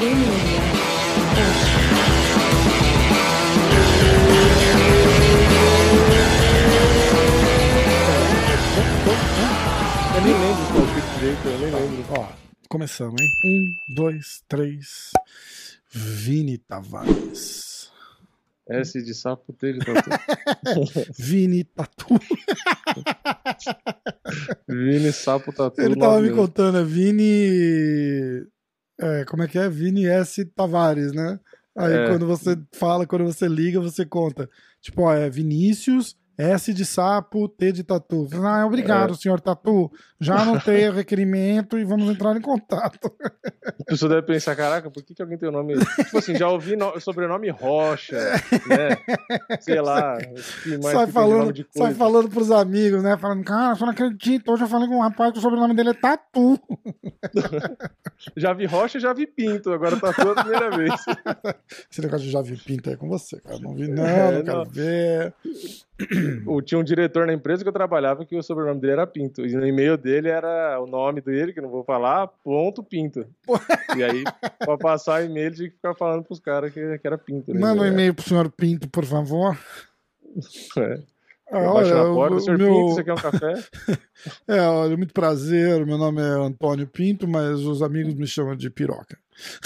Eu nem lembro do palpite direito, eu nem lembro. Ó, começamos, hein? Um, dois, três. Vini Tavares. S de sapo, T de tatu. Vini Tatu. Vini, sapo, tatu. Ele tava me nove contando, é Vini. É, como é que é? Vini S. Tavares, né? Aí É. quando você fala, quando você liga, você conta. Tipo, ó, é Vinícius, S de sapo, T de tatu. Ah, obrigado, senhor Tatu. Já anotei o requerimento e vamos entrar em contato. A pessoa deve pensar, caraca, por que, que alguém tem o nome. Tipo assim, já ouvi no... sobrenome Rocha, né? Sei lá. sai de falando, de sai falando pros amigos, né? Falando, cara, você não acredita. Hoje eu falei com um rapaz que o sobrenome dele é Tatu. Já vi Rocha, já vi Pinto. Agora tatu é a primeira vez. Esse negócio de já vi pinta aí com você, cara. Não vi, não, É, não quero ver. O- Tinha um diretor na empresa que eu trabalhava que o sobrenome dele era Pinto. E no e-mail dele era o nome dele, que não vou falar, ponto Pinto. E aí, pra passar e-mail, tinha que ficar falando pros caras que, que era Pinto. né? Manda um É, e-mail pro senhor Pinto, por favor. É. Ah, Baixa na porta, o senhor meu- Pinto, você quer um café? É, olha, muito prazer. Meu nome é Antônio Pinto, mas os amigos me chamam de Piroca.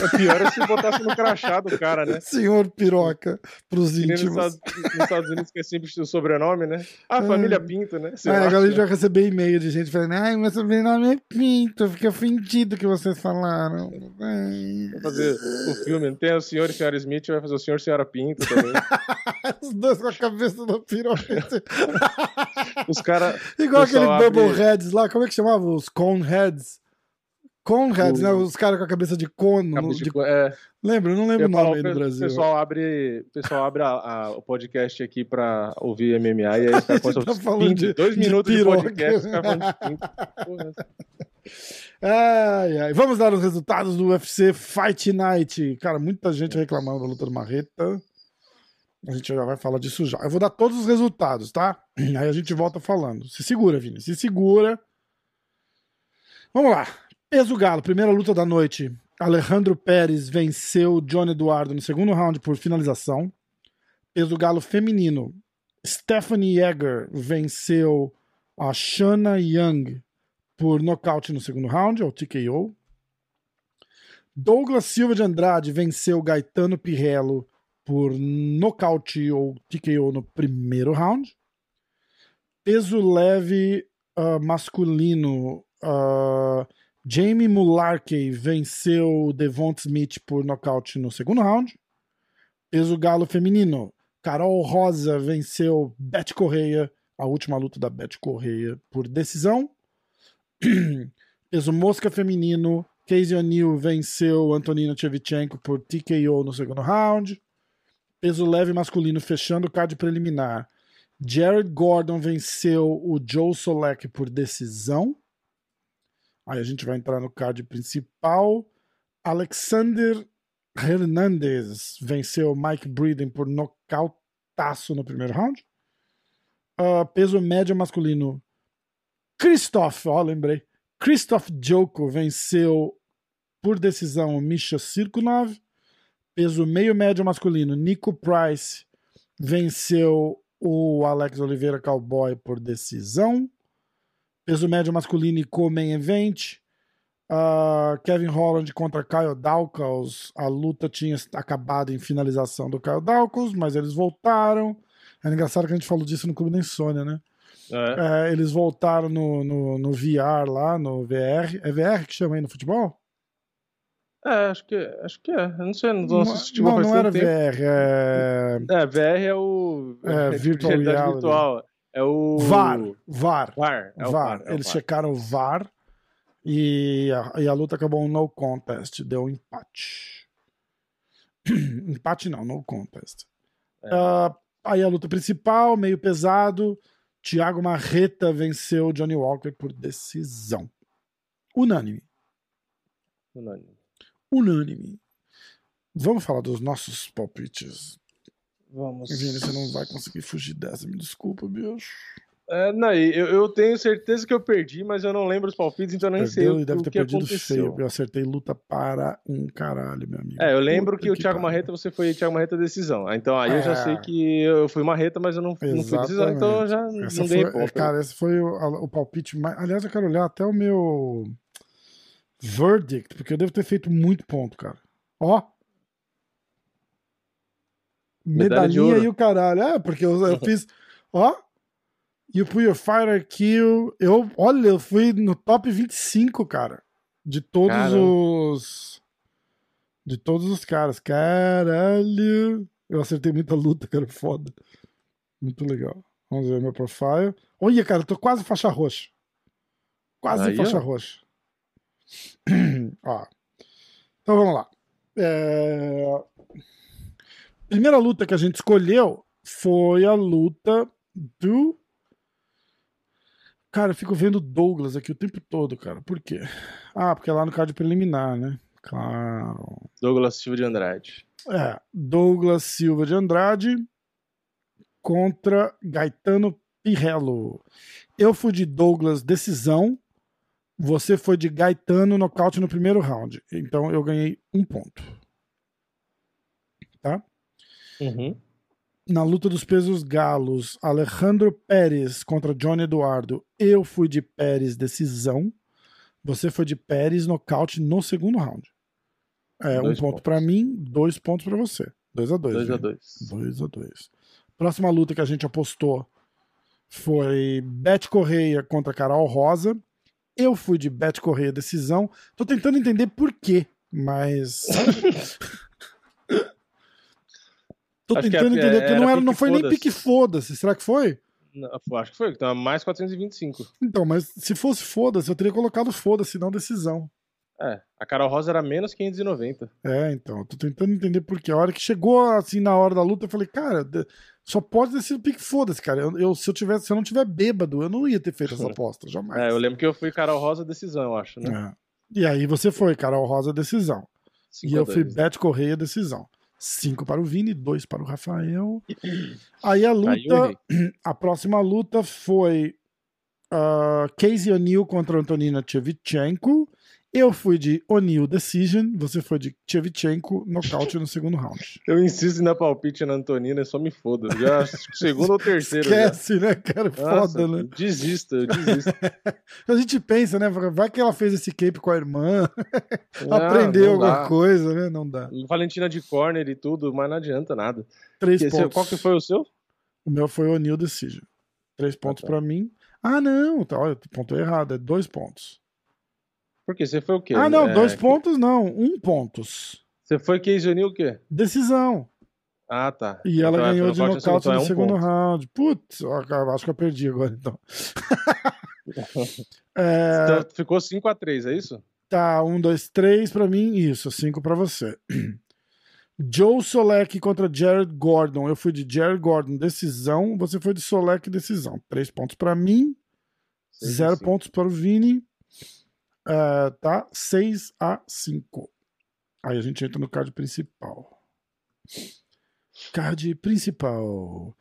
É pior é se botasse no crachá do cara, né? Senhor Piroca, pros nem nos íntimos. Estados, nos Estados Unidos, que é sempre o sobrenome, né? Ah, família Pinto, né? Sei É, lá. agora a gente vai receber e-mail de gente falando, ai, meu sobrenome é Pinto, fiquei ofendido que vocês falaram. Ai. Vai fazer o filme. Tem o senhor e senhora Smith, vai fazer o senhor e senhora Pinto também. Os dois com a cabeça da piroca. Os caras. Igual aquele abre- Bubbleheads lá, como é que chamava? Os Coneheads. Coneheads, O- né? Os caras com a cabeça de cono. Cabeça de- de... É, Lembra? Eu não lembro o nome aí o no pe- Brasil. O pessoal abre, o pessoal abre a- a- o podcast aqui pra ouvir MMA e aí os caras tá falando de- dois de minutos de, piroca. podcast, os caras falando de. Porra. Ai, ai. Vamos dar os resultados do UFC Fight Night. Cara, muita gente reclamando da luta do Marreta. A gente já vai falar disso já. Eu vou dar todos os resultados, tá? Aí a gente volta falando. Se segura, Vini. Se segura. Vamos lá. Peso Galo, primeira luta da noite. Alejandro Pérez venceu Johnny Eduardo no segundo round por finalização. Peso Galo feminino. Stephanie Yeager venceu a Shana Young por nocaute no segundo round, ou TKO. Douglas Silva de Andrade venceu Gaetano Pirrello por nocaute ou TKO no primeiro round. Peso leve ah, masculino. ah, Jamie Mularkey venceu Devonta Smith por nocaute no segundo round. Peso galo feminino. Carol Rosa venceu Beth Correia, a última luta da Beth Correia, por decisão. Peso mosca feminino. Casey O'Neill venceu Antonina Shevchenko por TKO no segundo round. Peso leve masculino fechando o card preliminar. Jared Gordon venceu o Joe Solek por decisão. Aí a gente vai entrar no card principal. Alexander Hernandez venceu Mike Breeden por nocautaço no primeiro round. Ah, peso médio masculino. Christoph, ó, lembrei. Christoph Joko venceu por decisão Misha Sirkunov. Peso meio médio masculino. Nico Price venceu o Alex Oliveira Cowboy por decisão. Peso médio masculino e co-main event. Ah, Kevin Holland contra Kyle Dawkins. A luta tinha acabado em finalização do Kyle Dawkins, mas eles voltaram. É engraçado que a gente falou disso no Clube da Insônia, né? É. É, eles voltaram no, no, no VR lá, no VR. É VR que chama aí no futebol? É, acho que, acho que é. Eu não sei, não, Não, assisti não, não era tempo. VR, é. É, VR é o. É, virtual realidade reality. virtual. É o. VAR. VAR. VAR. É o VAR. VAR. é Eles VAR. checaram o VAR e a, e a luta acabou um no contest, deu um empate. empate não, no contest. É. Ah, aí a luta principal, meio pesado. Thiago Marreta venceu Johnny Walker por decisão. Unânime. Unânime. Unânime. Vamos falar dos nossos palpites. Vamos. Vini, você não vai conseguir fugir dessa, me desculpa, bicho. É, não, eu, eu, tenho certeza que eu perdi, mas eu não lembro os palpites, então eu nem Perdeu sei o, deve o ter que perdido aconteceu. Feio. Eu acertei luta para um caralho, meu amigo. É, eu lembro Puta que, que o Thiago cara. Marreta, você foi Thiago Marreta decisão. Então aí é. eu já sei é. que eu fui Marreta, mas eu não, não fui decisão, então eu já essa não dei foi, ponto. Cara, esse foi o, o palpite mais... Aliás, eu quero olhar até o meu verdict, porque eu devo ter feito muito ponto, cara. Ó, Medalhinha e o caralho. É, porque eu, eu fiz. Ó. You put your fire kill. Eu, olha, eu fui no top 25, cara. De todos Caramba. os. De todos os caras. Caralho. Eu acertei muita luta, cara. Foda. Muito legal. Vamos ver meu profile. Olha, cara, eu tô quase faixa roxa. Quase Aí, faixa ó. roxa. ó. Então vamos lá. É primeira luta que a gente escolheu foi a luta do. Cara, eu fico vendo Douglas aqui o tempo todo, cara. Por quê? Ah, porque é lá no card preliminar, né? Claro. Douglas Silva de Andrade. É, Douglas Silva de Andrade contra Gaetano Pirrello. Eu fui de Douglas decisão, você foi de Gaetano nocaute no primeiro round. Então eu ganhei um ponto. Tá? Uhum. Na luta dos pesos galos, Alejandro Pérez contra Johnny Eduardo. Eu fui de Pérez decisão. Você foi de Pérez nocaute no segundo round. É, dois um ponto para mim, dois pontos para você. 2 a 2 2 a 2 2 a 2 Próxima luta que a gente apostou foi Beth Correia contra Carol Rosa. Eu fui de Beth Correia decisão. Tô tentando entender por quê, mas Tô acho tentando é, entender, porque não, era, não foi nem pique foda-se. Será que foi? Não, acho que foi, então mais 425. Então, mas se fosse foda-se, eu teria colocado foda-se, não decisão. É, a Carol Rosa era menos 590. É, então, tô tentando entender por quê. A hora que chegou, assim, na hora da luta, eu falei, cara, só pode ter sido pique foda-se, cara. Eu, eu, se, eu tivesse, se eu não tiver bêbado, eu não ia ter feito essa aposta, jamais. É, eu lembro que eu fui Carol Rosa decisão, eu acho, né? É. E aí você foi, Carol Rosa decisão. E eu fui Beth Correia decisão. 5 para o Vini, 2 para o Rafael. Aí a luta, a próxima luta foi uh, Casey O'Neill contra Antonina Shevchenko. Eu fui de O'Neill Decision, você foi de Chevchenko nocaute no segundo round. Eu insisto na palpite na Antonina, só me foda. Já segundo ou terceiro. Esquece, já. né, cara? Nossa, foda, né? Desista, eu desisto. a gente pensa, né? Vai que ela fez esse cape com a irmã, ah, aprendeu alguma coisa, né? Não dá. Valentina de corner e tudo, mas não adianta nada. Três pontos. Qual que foi o seu? O meu foi O'Neill Decision. Três pontos ah, tá. para mim. Ah, não, tá, olha, ponto errado, é dois pontos. Porque você foi o quê? Ah, não, é, dois pontos não, um pontos. Você foi Casey O'Neill o quê? Decisão. Ah, tá. E então, ela ganhou de nocaute no é um segundo ponto. round. Putz, acho que eu perdi agora então. é... Então ficou 5x3, é isso? Tá, 1, 2, 3 pra mim, isso, 5 pra você. Joe Solek contra Jared Gordon. Eu fui de Jared Gordon, decisão. Você foi de Solek, decisão. 3 pontos pra mim, 0 pontos para o Vini. Uh, tá 6 a 5. Aí a gente entra no card principal. Card principal.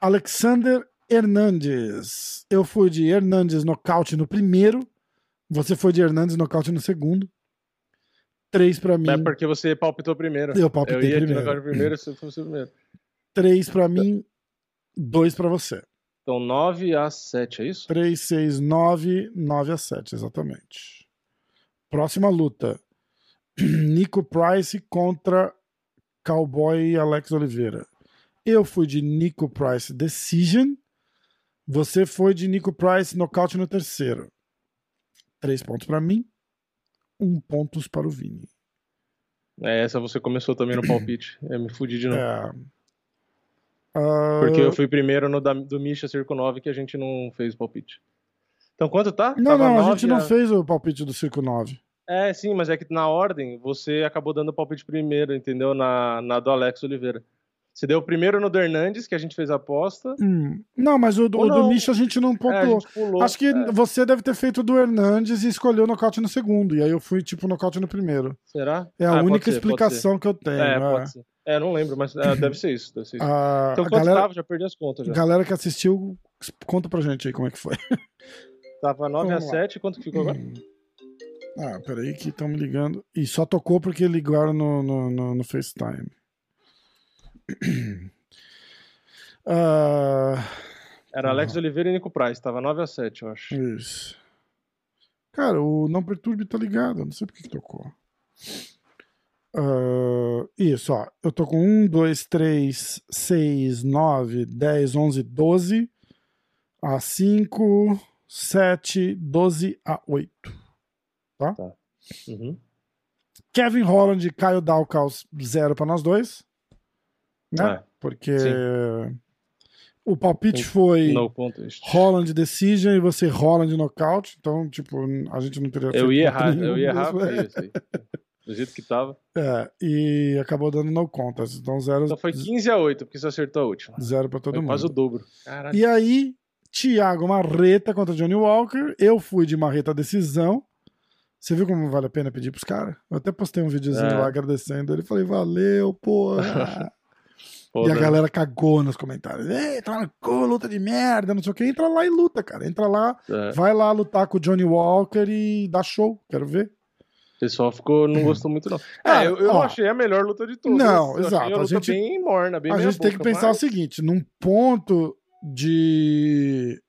Alexander Hernandes. Eu fui de Hernandes nocaute no primeiro. Você foi de Hernandes nocaute no segundo. Três para mim. É porque você palpitou primeiro. Eu palpitei Eu ia primeiro. primeiro se fosse o primeiro. Três para mim, dois para você. Então 9 a 7, é isso? 3, 6, 9, 9 a 7, exatamente. Próxima luta. Nico Price contra Cowboy Alex Oliveira. Eu fui de Nico Price Decision. Você foi de Nico Price nocaute no terceiro. Três pontos para mim, um pontos para o Vini. É, essa você começou também no palpite. É, me fudi de novo. É. Uh... Porque eu fui primeiro no da, do Misha Circo 9 que a gente não fez o palpite. Então quanto tá? Não, Tava não, a gente a... não fez o palpite do Circo 9. É, sim, mas é que na ordem você acabou dando o palpite primeiro, entendeu? Na, na do Alex Oliveira. Você deu o primeiro no do Hernandes, que a gente fez a aposta. Hum. Não, mas o, o do Misha a gente não pontuou. É, Acho que é. você deve ter feito do Hernandes e escolheu o nocaute no segundo. E aí eu fui, tipo, nocaute no primeiro. Será? É a ah, única ser, explicação que eu tenho. É, é. pode ser. É, não lembro, mas é, deve ser isso. Deve ser isso. A, então, quanto galera, tava? Já perdi as contas. Já. Galera que assistiu Conta pra gente aí como é que foi. Tava 9 a 7 quanto que ficou agora? Ah, peraí que estão me ligando. E só tocou porque ligaram no, no, no, no FaceTime. uh... Era Alex Oliveira e Nico Price, tava 9 a 7 eu acho. Isso. Cara, o Não Perturbe tá ligado, não sei por que tocou. Uh, isso, ó. Eu tô com 1, 2, 3, 6, 9, 10, 11, 12 a 5, 7, 12 a 8. Tá? tá. Uhum. Kevin Holland e Caio Dalcaus, zero pra nós dois. Né? É. Porque Sim. o palpite foi Holland Decision e você Holland Knockout. Então, tipo, a gente não teria Eu ia errar, eu ia errar isso aí. Do jeito que tava. É, e acabou dando no contest. Então, zero. Então foi 15 a 8, porque você acertou a última. Zero pra todo foi mundo. Quase o dobro. Caraca. E aí, Thiago Marreta contra Johnny Walker. Eu fui de Marreta decisão. Você viu como vale a pena pedir pros caras? Eu até postei um videozinho é. lá agradecendo ele. Falei, valeu, porra. e a galera cagou nos comentários. Tá no cu, luta de merda, não sei o que. Entra lá e luta, cara. Entra lá, é. vai lá lutar com o Johnny Walker e dá show. Quero ver. O pessoal ficou, não gostou muito, não. É, eu, eu ó, achei a melhor luta de todas. Não, eu exato. A, a gente bem morna, bem A gente tem que pensar mas... o seguinte: num ponto de,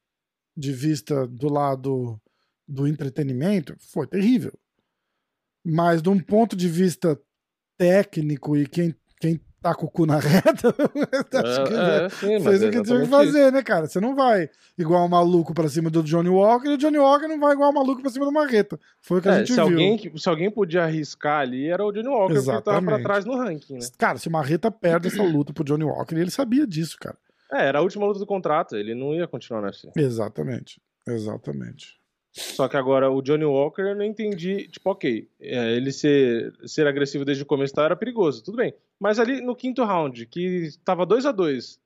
de vista do lado do entretenimento, foi terrível. Mas de um ponto de vista técnico e quem, quem tá com o cu na reta, acho que é, é, sim, fez o que tinha que fazer, isso. né, cara? Você não vai igual um maluco pra cima do Johnny Walker e o Johnny Walker não vai igual um maluco pra cima do Marreta. Foi o que é, a gente se viu. Alguém, se alguém podia arriscar ali, era o Johnny Walker, Exatamente. porque tava pra trás no ranking, né? Cara, se o Marreta perde essa luta pro Johnny Walker, ele sabia disso, cara. É, era a última luta do contrato, ele não ia continuar nessa. Exatamente, exatamente. Só que agora o Johnny Walker eu não entendi. Tipo, ok, é, ele ser, ser agressivo desde o começo tá, era perigoso, tudo bem. Mas ali no quinto round, que tava 2 a 2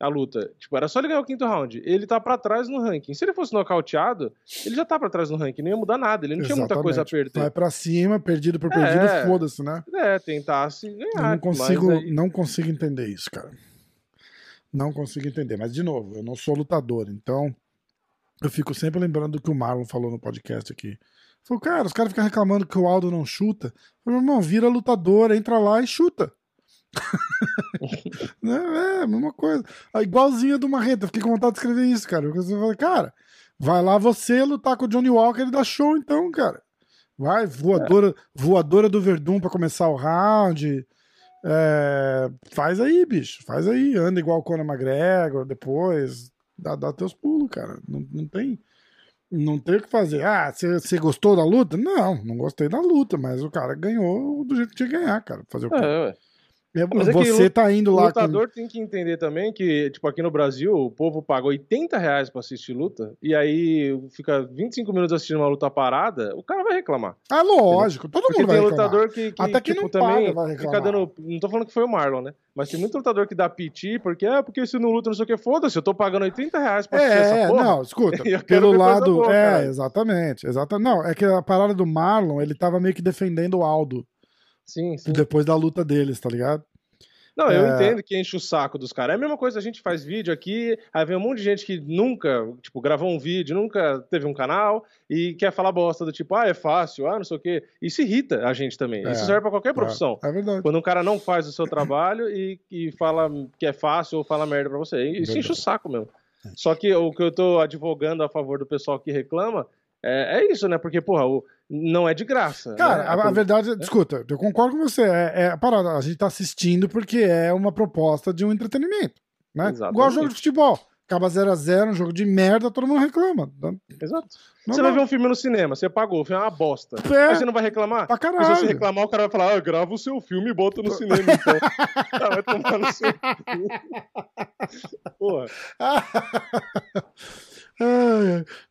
a luta, tipo, era só ele ganhar o quinto round. Ele tá para trás no ranking. Se ele fosse nocauteado, ele já tá para trás no ranking, não ia mudar nada, ele não Exatamente. tinha muita coisa a perder. Vai para cima, perdido por perdido, é, foda-se, né? É, tentasse ganhar. Eu não consigo, aí... não consigo entender isso, cara. Não consigo entender. Mas, de novo, eu não sou lutador, então eu fico sempre lembrando do que o Marlon falou no podcast aqui. Falou, cara, os caras ficam reclamando que o Aldo não chuta. Falei, irmão, vira lutador, entra lá e chuta. é, é, a mesma coisa. A igualzinha do Marreta, fiquei com vontade de escrever isso, cara. Eu falei, cara, vai lá você lutar com o Johnny Walker e dá show então, cara. Vai, voadora, é. voadora do Verdun para começar o round. É, faz aí, bicho. Faz aí. Anda igual o Conor McGregor depois. Dá, dá teus pulos, cara. Não, não tem. Não tem o que fazer. Ah, você gostou da luta? Não, não gostei da luta, mas o cara ganhou do jeito que tinha que ganhar, cara. Fazer o quê? É. É, Mas você é tá indo lá. O lutador com... tem que entender também que, tipo, aqui no Brasil, o povo paga 80 reais pra assistir luta, e aí fica 25 minutos assistindo uma luta parada, o cara vai reclamar. Ah, lógico, todo Porque mundo vai reclamar. lutador que, que Até que tipo, não também paga, fica dando. Não tô falando que foi o Marlon, né? Mas tem muito lutador que dá piti, porque é porque se não luta, não sei o que, foda-se, eu tô pagando 80 reais pra assistir é, essa porra. Não, escuta, pelo lado. Boa, é, cara. exatamente, exatamente. Não, é que a parada do Marlon, ele tava meio que defendendo o Aldo. Sim, sim. Depois da luta deles, tá ligado? Não, eu é... entendo que enche o saco dos caras. É a mesma coisa, a gente faz vídeo aqui, aí vem um monte de gente que nunca, tipo, gravou um vídeo, nunca teve um canal e quer falar bosta do tipo, ah, é fácil, ah, não sei o quê. Isso irrita a gente também. É, Isso serve para qualquer profissão. É, é, verdade. Quando um cara não faz o seu trabalho e, e fala que é fácil ou fala merda pra você. Isso verdade. enche o saco mesmo. É. Só que o que eu tô advogando a favor do pessoal que reclama é, é isso, né? Porque, porra, o, não é de graça. Cara, né? a, a, verdade, é. escuta, eu concordo com você. É, é a parada, a gente tá assistindo porque é uma proposta de um entretenimento. Né? Exatamente. Igual jogo de futebol. Acaba 0x0, um jogo de merda, todo mundo reclama. Exato. Não você vai ver um filme no cinema, você pagou, o filme é uma bosta. É. Aí você não vai reclamar? Pra caralho. Se você reclamar, o cara vai falar, ah, grava o seu filme e bota no cinema, então. ah, vai tomar no seu Porra.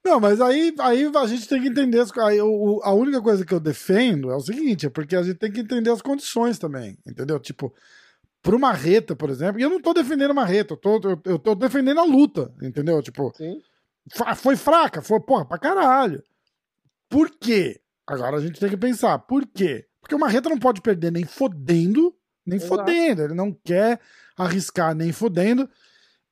Não, mas aí, aí a gente tem que entender. As, aí, o, a única coisa que eu defendo é o seguinte: é porque a gente tem que entender as condições também, entendeu? Tipo, pro Marreta, por exemplo, e eu não tô defendendo Marreta, eu tô, eu, eu tô defendendo a luta, entendeu? Tipo, Sim. foi fraca, foi, porra, pra caralho. Por quê? Agora a gente tem que pensar, por quê? Porque o Marreta não pode perder nem fodendo, nem Exato. fodendo. Ele não quer arriscar nem fodendo.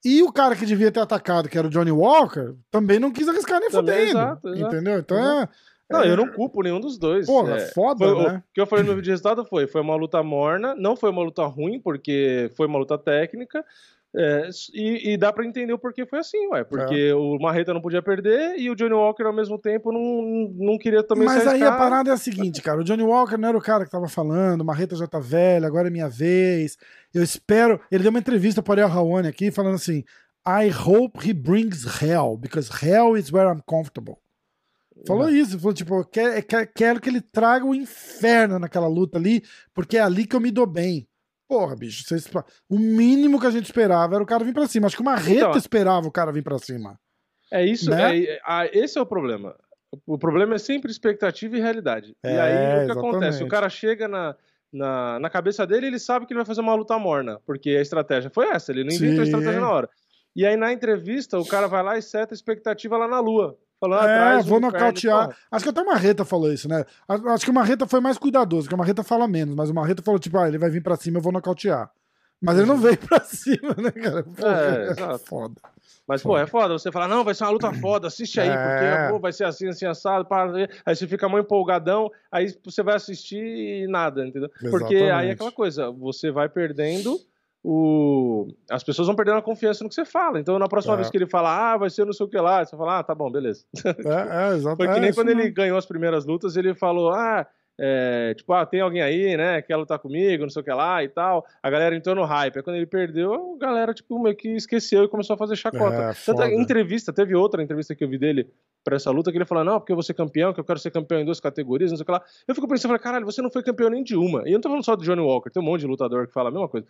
E o cara que devia ter atacado, que era o Johnny Walker, também não quis arriscar nem Também, fudendo. exato, exato. Entendeu? Então Uhum. é. Não, é- eu não culpo nenhum dos dois. Porra, É, foda, foi- né? O que eu falei no vídeo de resultado foi: foi uma luta morna, não foi uma luta ruim, porque foi uma luta técnica. É, e, e dá pra entender o porquê foi assim, ué. Porque É. o Marreta não podia perder e o Johnny Walker, ao mesmo tempo, não, não queria também Mas aí a parada é a seguinte, cara. O Johnny Walker não era o cara que tava falando, o Marreta já tá velho, agora é minha vez. Eu espero. Ele deu uma entrevista para o Ariel Hawani aqui falando assim: I hope he brings hell, because hell is where I'm comfortable. Falou isso, falou tipo, quero- quero que ele traga o inferno naquela luta ali, porque é ali que eu me dou bem. Porra, bicho, vocês- o mínimo que a gente esperava era o cara vir pra cima. Acho que o Marreta Então, esperava o cara vir pra cima. É isso, Né? é- ah, esse é o problema. O problema é sempre expectativa e realidade. e É, aí o que acontece? exatamente. O cara chega na, na, na cabeça dele, ele sabe que ele vai fazer uma luta morna, porque a estratégia foi essa, ele não inventou a Sim. estratégia na hora. E aí na entrevista, o cara vai lá e seta a expectativa lá na lua. Falando, É, atrás vou nocautear. Acho que até o Marreta falou isso, né? Acho que o Marreta foi mais cuidadoso, porque o Marreta fala menos, mas o Marreta falou, tipo, ah, ele vai vir pra cima, eu vou nocautear. Mas ele não veio pra cima, né, cara? Pô, É, exato. foda. Mas, pô, é foda você falar, não, vai ser uma luta foda, assiste aí, É. porque pô, vai ser assim, assim, assado, para ver. Aí você fica muito empolgadão, aí você vai assistir e nada, entendeu? Porque aí Exatamente. é aquela coisa, você vai perdendo o. As pessoas vão perdendo a confiança no que você fala. Então, na próxima É. vez que ele fala, ah, vai ser não sei o que lá, você fala, ah, tá bom, beleza. É, é, exato. Foi que é, nem quando ele ganhou as primeiras lutas, ele falou, ah. é, tipo, ah, tem alguém aí, né, que quer lutar comigo, não sei o que lá e tal. A galera entrou no hype. Aí quando ele perdeu, a galera, tipo, meio que esqueceu e começou a fazer chacota. É, Tanto a entrevista, teve outra entrevista que eu vi dele pra essa luta, que ele falou, não, porque eu vou ser campeão, que eu quero ser campeão em duas categorias, não sei o que lá. Eu fico pensando, falei, caralho, você não foi campeão nem de uma. E eu não tô falando só do Johnny Walker, tem um monte de lutador que fala a mesma coisa.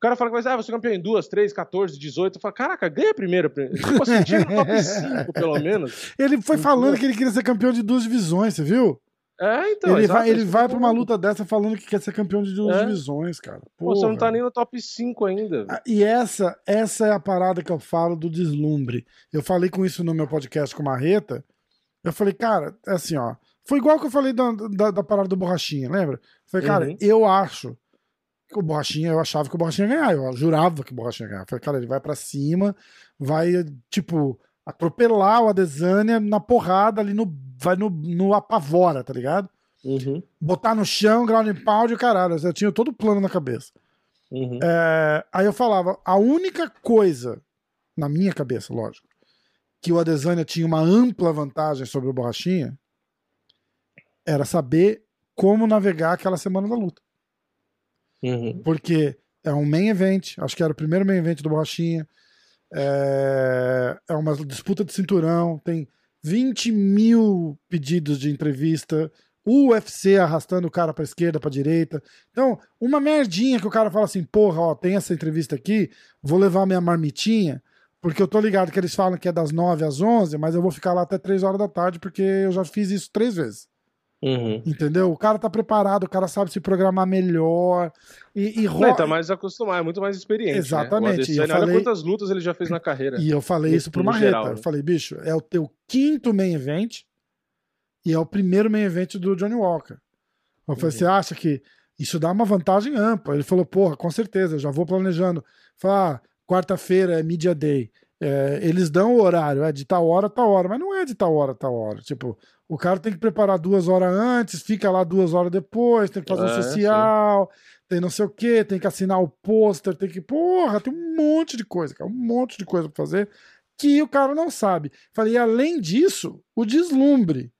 O cara fala que vai ser, ah, você é campeão em duas, três, 14, 18. Eu falo, caraca, ganha primeiro. Tipo assim, no top 5, pelo menos. Ele foi falando que ele queria ser campeão de duas divisões, você viu? É, então. ele exato, vai, ele que vai pra uma luta dessa falando que quer ser campeão de duas É. divisões, cara. Pô, você não tá Porra. nem no top 5 ainda. Ah, E essa, essa é a parada que eu falo do deslumbre. Eu falei com isso no meu podcast com Marreta. Eu falei, cara, é assim, ó. Foi igual que eu falei da, da, da parada do Borrachinha, lembra? Eu falei, cara, Uhum. eu acho que o Borrachinha, eu achava que o Borrachinha ia ganhar. Eu jurava que o Borrachinha ia ganhar. Eu falei, cara, ele vai pra cima, vai, tipo, atropelar o Adesanya na porrada ali no. Vai no, no apavora, tá ligado? Uhum, Botar no chão, ground and pound e caralho. Eu tinha todo o plano na cabeça. uhum. É, aí eu falava, a única coisa, na minha cabeça, lógico, que o Adesanya tinha uma ampla vantagem sobre o Borrachinha era saber como navegar aquela semana da luta. Uhum. Porque é um main event, acho que era o primeiro main event do Borrachinha, é, é uma disputa de cinturão, tem 20 mil pedidos de entrevista, o UFC arrastando o cara pra esquerda, pra direita. Então, uma merdinha que o cara fala assim, porra, ó, tem essa entrevista aqui, vou levar minha marmitinha, porque eu tô ligado que eles falam que é das 9 às 11, mas eu vou ficar lá até 3 horas da tarde, porque eu já fiz isso três vezes. Uhum. Entendeu? O cara tá preparado, o cara sabe se programar melhor. E, e ro- ele tá mais acostumado, é muito mais experiente. Exatamente, Né? e O eu Adesanya, olha falei- quantas lutas ele já fez na carreira. E eu falei isso pro Marreta. geral, Eu né? falei, bicho, é o teu quinto main event e é o primeiro main event do Johnny Walker. Eu falei, Uhum. você acha que isso dá uma vantagem ampla? Ele falou, porra, com certeza, eu já vou planejando. Falei, ah, quarta-feira é media day. É, eles dão o horário, é de tal hora, tal hora, mas não é de tal hora, tal hora. Tipo, o cara tem que preparar duas horas antes, fica lá duas horas depois, tem que fazer o É, social, tem não sei o que, tem que assinar o pôster, tem que. Porra, tem um monte de coisa, cara, um monte de coisa pra fazer que o cara não sabe. Falei, e além disso, o deslumbre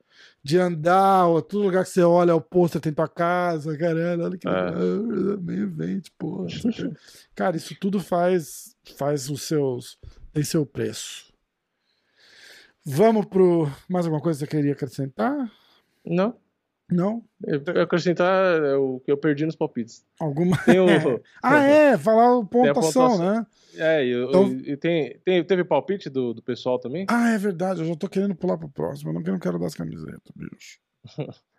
de andar, ó, todo lugar que você olha, o pôster tem tua casa, caralho, olha que É. legal, meio evento, porra. Cara, isso tudo faz, faz os seus. Tem seu preço. Vamos pro. Mais alguma coisa que você queria acrescentar? Não. Não? Eu eu acrescentar é o que eu perdi nos palpites. Alguma. O. Ah, é, falar o pontuação, né? É, e, Então- e tem, tem, teve palpite do, do pessoal também? Ah, é verdade, eu já tô querendo pular pro próximo. Eu não quero, não quero dar as camisetas, bicho.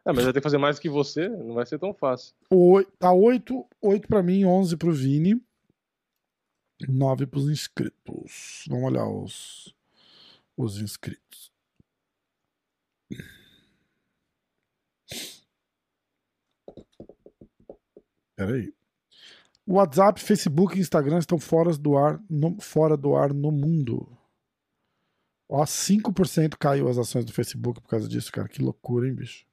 Ah, mas vai ter que fazer mais que você, não vai ser tão fácil. Oi- Tá 8, 8 pra mim, 11 pro Vini. 9 pros inscritos. Vamos olhar os, os inscritos. Peraí. WhatsApp, Facebook e Instagram estão fora do ar no, fora do ar no mundo. Ó, 5% caiu as ações do Facebook por causa disso, cara. Que loucura, hein, bicho?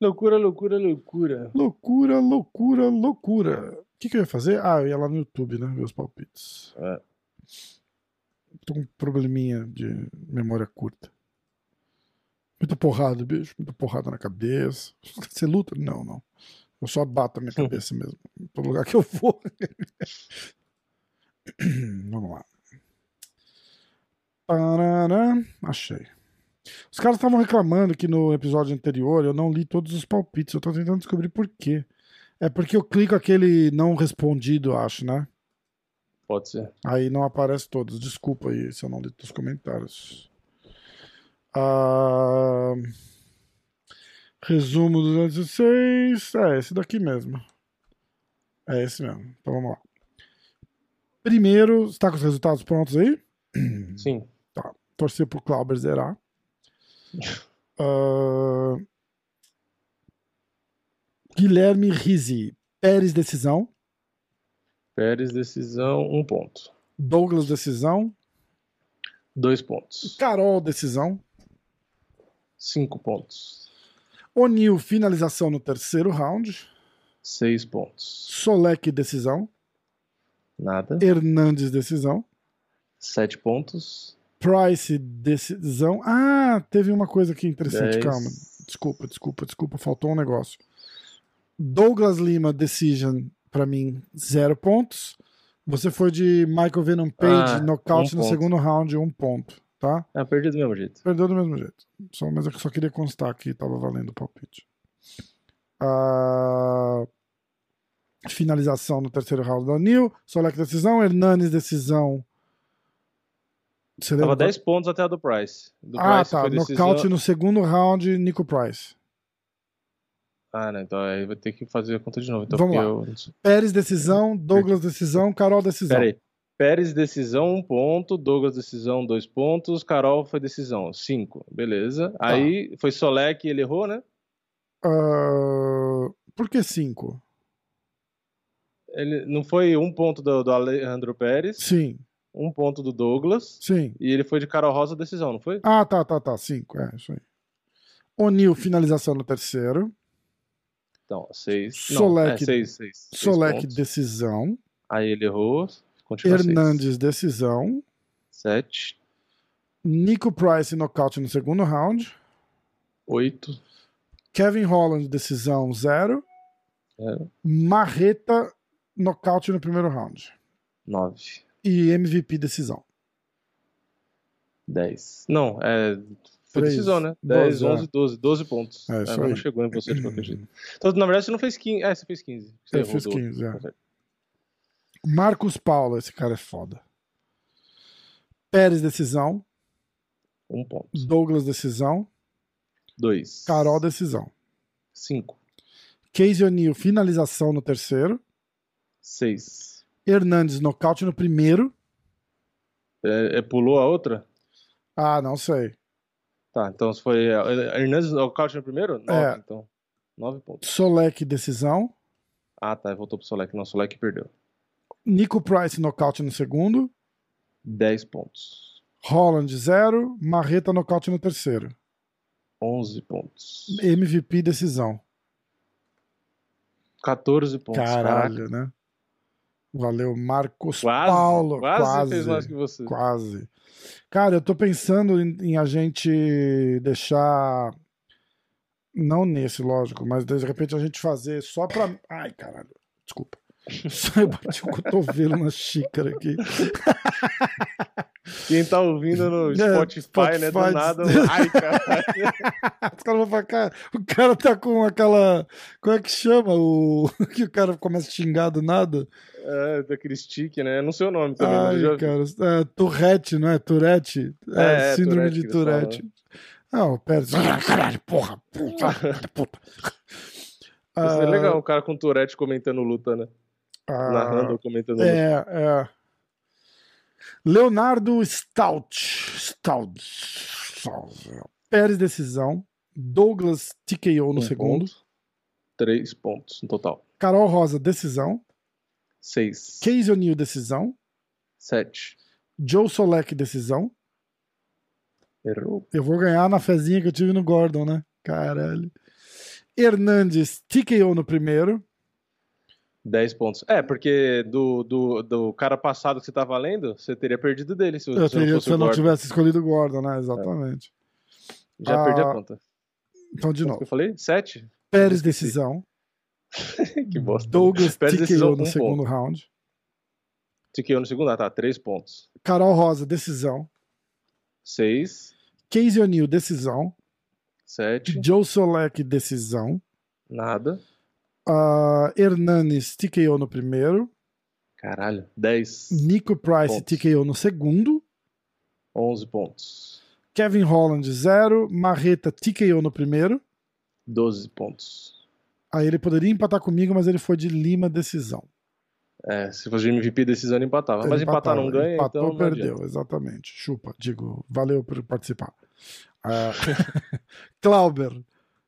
Loucura, loucura, loucura. Loucura, loucura, loucura. O que, que eu ia fazer? Ah, eu ia lá no YouTube, né? Ver os palpites. É. Tô com um probleminha de memória curta. Muita porrada, bicho. Muita porrada na cabeça. Você luta? Não, não. Eu só bato a minha cabeça mesmo. Todo lugar que eu vou. Vamos lá. Parará. Achei. Os caras estavam reclamando que no episódio anterior eu não li todos os palpites. Eu tô tentando descobrir por quê. É porque eu clico aquele não respondido, acho, né? Pode ser. Aí não aparece todos. Desculpa aí se eu não li os comentários. Ah, resumo do 216. É esse daqui mesmo. É esse mesmo. Então vamos lá. Primeiro, está com os resultados prontos aí? Sim. Tá. Torcer pro Clauber zerar. Ah, Guilherme Rizzi. Pérez, decisão. Pérez, decisão, um ponto. Douglas, decisão. Dois pontos. Carol, decisão. Cinco pontos. O'Neill, finalização no terceiro round. Seis pontos. Solek, decisão. Nada. Hernandes, decisão. Sete pontos. Price, decisão. Ah, teve uma coisa aqui interessante, Dez. calma. Desculpa, desculpa, desculpa, faltou um negócio. Douglas Lima, decision, pra mim, zero pontos. Você foi de Michael Venom Page, Ah, nocaute um no ponto. segundo round, um ponto, tá? Ah, perdi do mesmo jeito. Perdeu do mesmo jeito. Só, mas eu só queria constar que tava valendo o palpite. Ah, finalização no terceiro round da O'Neill. Solek, decisão. Hernanes, decisão. Você Tava lembra? 10 pontos até a do Price. Do Ah, Price tá. foi decisão- Nocaute no segundo round, Nico Price. Ah, não. Então aí vai ter que fazer a conta de novo. Então, Vamos lá. eu... Pérez, decisão. Douglas, decisão. Carol, decisão. Pera aí. Pérez, decisão, um ponto. Douglas, decisão, dois pontos. Carol foi decisão, cinco. Beleza. Tá. Aí foi Solek, ele errou, né? Ah, por que cinco? Ele não foi um ponto do, do Alejandro Pérez, Sim, um ponto do Douglas. sim. E ele foi de Carol Rosa decisão, não foi? Ah, tá, tá, tá. Cinco, é, isso aí. O'Neill, finalização no terceiro. Então, seis. Solek- não, é seis, seis. seis Solek, decisão. Aí ele errou. Continua seis. Hernandes, decisão. Sete, Nico Price, nocaute no segundo round. oito, Kevin Holland, decisão, zero. zero, Marreta, nocaute no primeiro round. nove, E MVP, decisão. dez. Não, é. Foi decisão, né? doze, 10, é. 11, 12. 12 pontos. É, isso mas não chegou em você de qualquer jeito. Então, na verdade, você não fez 15. É, você fez 15. Você Eu fiz do outro. 15, é. Marcos Paulo, esse cara é foda. Pérez, decisão. Um ponto. Douglas, decisão. Dois. Carol, decisão. Cinco. Casey O'Neill, finalização no terceiro. Seis. Hernandes, nocaute no primeiro. É, é, pulou a outra? Ah, não sei. Tá, então se foi. é, Hernandes nocaute no primeiro? Nove, É. então. Nove pontos. Solek, decisão. Ah, tá. Voltou pro Solek. Não, Solek perdeu. Nico Price, nocaute no segundo. Dez pontos. Holland, zero. Marreta, nocaute no terceiro. Onze pontos. MVP, decisão. 14 pontos. Caralho, né? Valeu, Marcos Quase, Paulo. quase, Quase. fez mais que você. Quase. Cara, eu tô pensando em, em a gente deixar. Não nesse, lógico, mas de repente a gente fazer só pra. Ai, caralho. Desculpa. Só eu bati o cotovelo na xícara aqui. Quem tá ouvindo no É, Spotify, né? Do Spotify. nada. Ai, caralho. Os caras vão falar, cara, o cara tá com aquela. Como é que chama? O que o cara começa a xingar do nada? É, daquele stick, né? Não sei o nome também. já Ai, cara. É, Tourette, não é? Tourette? É, É, é, síndrome Tourette de Tourette. Não, pera. Ah, Caralho, porra. Puta. puta. Isso é Ah, legal, um cara com Tourette comentando luta, né? Ah, Narrando ou comentando. É, é. Leonardo Stout. Stout. Pérez, decisão. Douglas TKO no Um segundo. ponto. Três pontos no total. Carol Rosa, decisão. 6. Casey O'Neill, decisão. 7. Joe Solek, decisão. Errou. Eu vou ganhar na fezinha que eu tive no Gordon, né? Caralho. Hernandes, TKO no primeiro. 10 pontos. É, porque do, do, do cara passado que você tá valendo, você teria perdido dele se, Eu se não teria fosse se eu não tivesse escolhido o Gordon, né? Exatamente. Já perdi Ah, a conta. Então, de Quanto que novo. eu falei? 7? Pérez, decisão. que bosta. Douglas, Pérez, TKO decisão, no um segundo ponto. round. TKO no segundo, ah, tá, 3 pontos. Carol Rosa, decisão. 6, Casey O'Neill, decisão. 7, Joe Solek, decisão. nada. Uh, Hernanes, TKO no primeiro. Caralho, 10, Nico Price, Pontos. TKO no segundo. 11 pontos. Kevin Holland, zero. Marreta, TKO no primeiro. 12 pontos. Aí ele poderia empatar comigo, mas ele foi de Lima, decisão. É, se fosse de MVP decisão, ele empatava. Ele Mas empatar empatava, não ganha, empatou, então não perdeu, adianta. exatamente. Chupa, digo, valeu por participar. Ah, Clauber.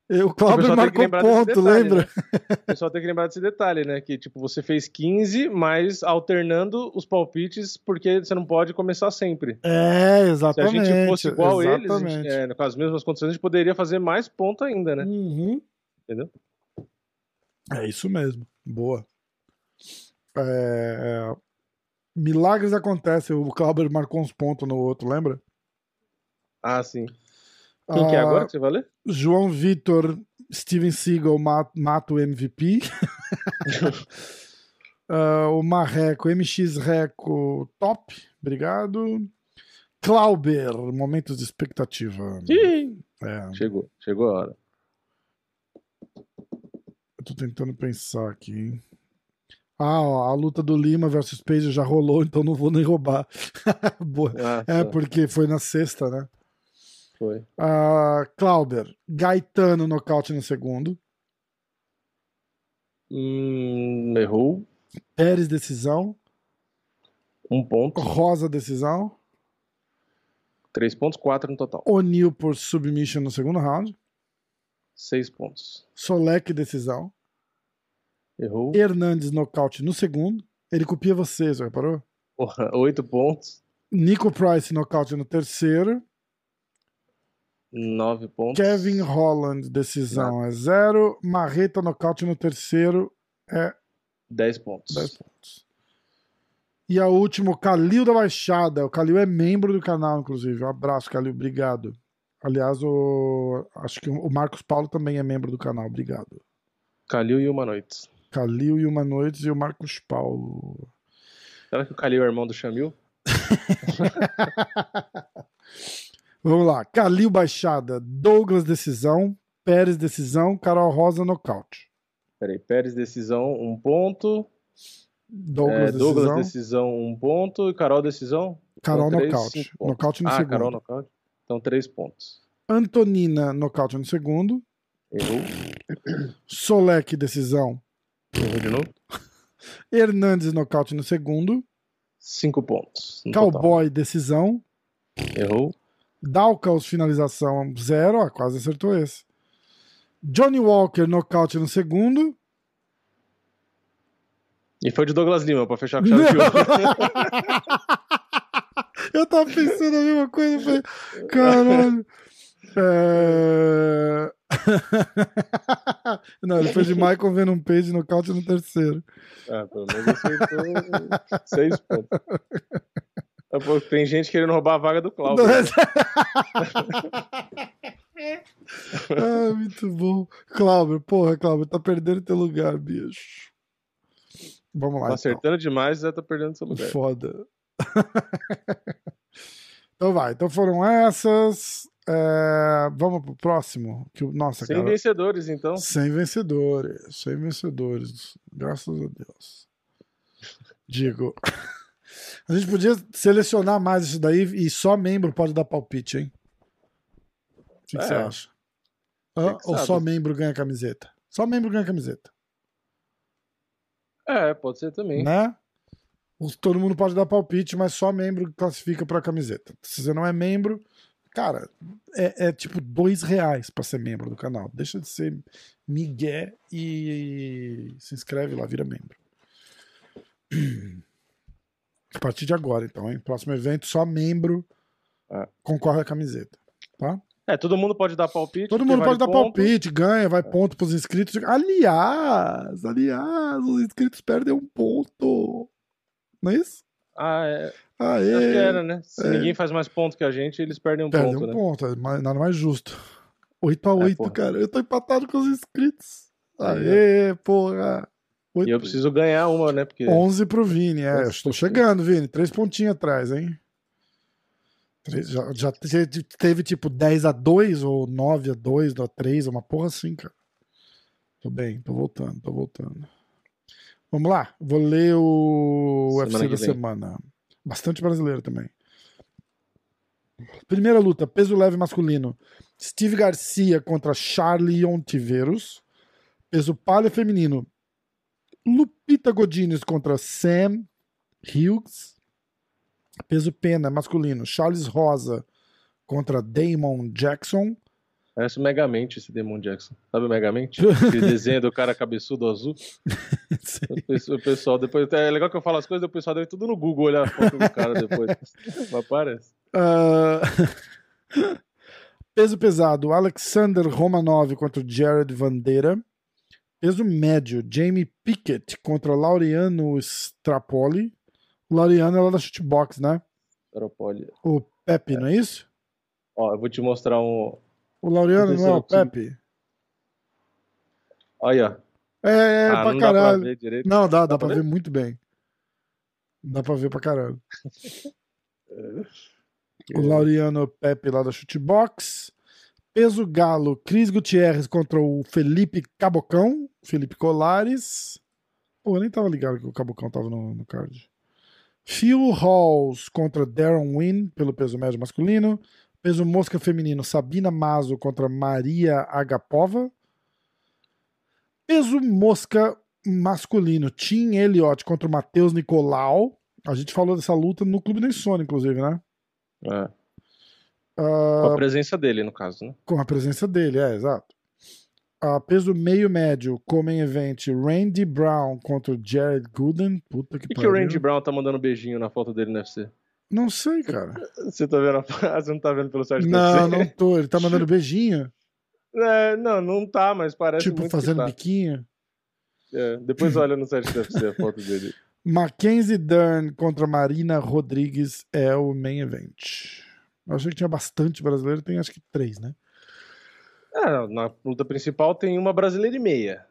Eu- O que marcou ponto, lembra? O pessoal tem que lembrar desse detalhe, né? Que tipo, você fez 15, mas alternando os palpites, porque você não pode começar sempre. É, Se a exatamente. gente fosse igual eles, exatamente. gente, é, com as mesmas condições, a gente poderia fazer mais ponto ainda, né? Uhum. Entendeu? É isso mesmo. Boa. É, Milagres acontecem. O Clauber marcou uns pontos no outro, lembra? Ah, sim. Quem que é Ah, agora que você vai ler? João Vitor, Steven Seagal ma- mata o MVP. Ah, o Marreco, MX Reco, top. Obrigado. Clauber, momentos de expectativa. Ih, É, Chegou, chegou a hora. eu tô tentando pensar aqui. Ah, ó, a luta do Lima versus Page já rolou, então não vou nem roubar. Ah, É, porque foi na sexta, né? Foi. Ah, Clauber, Gaetano nocaute no segundo. Hum, errou. Pérez, decisão. Um ponto. Rosa, decisão. Três pontos, quatro no total. O'Neill por submission no segundo round. Seis pontos. Solek, decisão. Errou. Hernandes, nocaute no segundo. Ele copia você, já reparou? Porra, oito pontos. Nico Price, nocaute no terceiro. Nove pontos. Kevin Holland, decisão é zero. Marreta, nocaute no terceiro é Dez pontos. 10 pontos. E a última, o Calil da Baixada. O Calil é membro do canal, inclusive. Um abraço, Calil. Obrigado. Aliás, o... acho que o Marcos Paulo também é membro do canal. Obrigado. Calil e uma noite. Calil e uma noite e o Marcos Paulo. Será que o Calil é irmão do Chamil? Vamos lá. Calil Baixada. Douglas, decisão. Pérez, decisão. Carol Rosa, nocaute. Peraí, Pérez, decisão, um ponto. Douglas, É, Douglas, decisão. decisão, um ponto. E Carol, decisão? Carol, Então, nocaute. Nocaute no ah, segundo. Carol, nocaute. Então, três pontos. Antonina, nocaute no segundo. Errou. Solek, decisão. Errou de novo. Hernandes, nocaute no segundo. Cinco pontos. no total. Cowboy, decisão. Errou. Dalkaus, finalização, zero. Ó, quase acertou esse. Johnny Walker, nocaute no segundo. E foi de Douglas Lima, pra fechar com chave de ouro. Eu tava pensando a mesma coisa. Falei, caralho. É... Não, ele foi de Michael Venom Page nocaute no terceiro. Ah, pelo menos acertou seis pontos. Pô, Tem gente querendo roubar a vaga do Cláudio. né? ah, muito bom. Cláudio, porra, Cláudio, tá perdendo teu lugar, bicho. Vamos lá. Tá então. acertando demais e já tá perdendo seu lugar. Foda. então vai. Então foram essas. É, Vamos pro próximo. Que, nossa, Sem cara. vencedores, então. Sem vencedores. Sem vencedores. Graças a Deus. Digo. A gente podia selecionar mais isso daí e só membro pode dar palpite, hein? O que, que É. você acha? Hã? que Ou sabe. só membro ganha camiseta? Só membro ganha camiseta. É, pode ser também. né? Todo mundo pode dar palpite, mas só membro classifica pra camiseta. Se você não é membro, cara, é, é tipo dois reais pra ser membro do canal. Deixa de ser migué e se inscreve lá, vira membro. A partir de agora, então, hein? Próximo evento, só membro É. concorre à camiseta. Tá? É, todo mundo pode dar palpite. Todo mundo pode dar ponto. palpite, ganha, vai ponto pros inscritos. Aliás, aliás, os inscritos perdem um ponto. Não é isso? Ah, é. Aê, era, né? Se É. ninguém faz mais ponto que a gente, eles perdem um perdem ponto, um né? ponto, é nada mais justo. 8 a 8 porra. cara. Eu tô empatado com os inscritos. Aê, porra. E eu preciso ganhar uma, né? Porque 11 pro Vini, é. Eu estou chegando, Vini. Três pontinhos atrás, hein? Já, já te- teve tipo 10 a 2 ou 9 a 2 a 3, uma porra assim, cara. Tô bem, tô voltando, tô voltando. Vamos lá, vou ler o Semana UFC da vem. semana. Bastante brasileiro também. Primeira luta, peso leve masculino. Steve Garcia contra Charlie Ontiveros. Peso palha feminino. Lupita Godinez contra Sam Hughes. Peso pena masculino. Charles Rosa contra Damon Jackson. parece o Megamente esse Demon Jackson. Sabe o Megamente? Aquele desenho do cara cabeçudo azul. O pessoal- depois. É legal que eu falo as coisas, o pessoal deve tudo no Google olhar a foto do cara depois. Mas aparece. Ah, Peso pesado, Alexander Romanov contra Jared Vandeira. Peso médio, Jamie Pickett contra Laureano Strapoli. O Laureano é lá da Shootbox, né? Aeropoli. O Pepe, não é isso? Ó, eu vou te mostrar um. O Laureano não é o. Pepe? Olha. É, é, ah, pra não dá pra caralho. ver. Não, dá, dá pra pra ver? ver muito bem. Dá pra ver pra caralho. O Laureano Pepe lá da Chutebox. Peso Galo, Cris Gutierrez contra o Felipe Cabocão. Felipe Colares. Pô, eu nem tava ligado que o Cabocão tava no, no card. Phil Halls contra Darren Wynn pelo peso médio masculino. Peso mosca feminino, Sabina Mazo contra Maria Agapova. Peso mosca masculino, Tim Elliott contra Matheus Nicolau. A gente falou dessa luta no Clube da Insônia, inclusive, né? É, Ah, com a presença dele, no caso, né? com a presença dele, é, exato. Ah, peso meio médio, Comem Event, Randy Brown contra Jared Gooden. Puta que que, que pariu. o Randy Brown tá mandando beijinho na foto dele no UFC? Não sei, cara. Você tá vendo a... Você não tá vendo pelo site do Não, UFC? não tô. Ele tá mandando beijinho. É, não, não tá, mas parece tipo, muito fazendo que tá. biquinho. É, depois olha no site do UFC a foto dele. Mackenzie Dern contra Marina Rodrigues é o main event. Eu achei que tinha bastante brasileiro, tem acho que três, né? É, na luta principal tem uma brasileira e meia.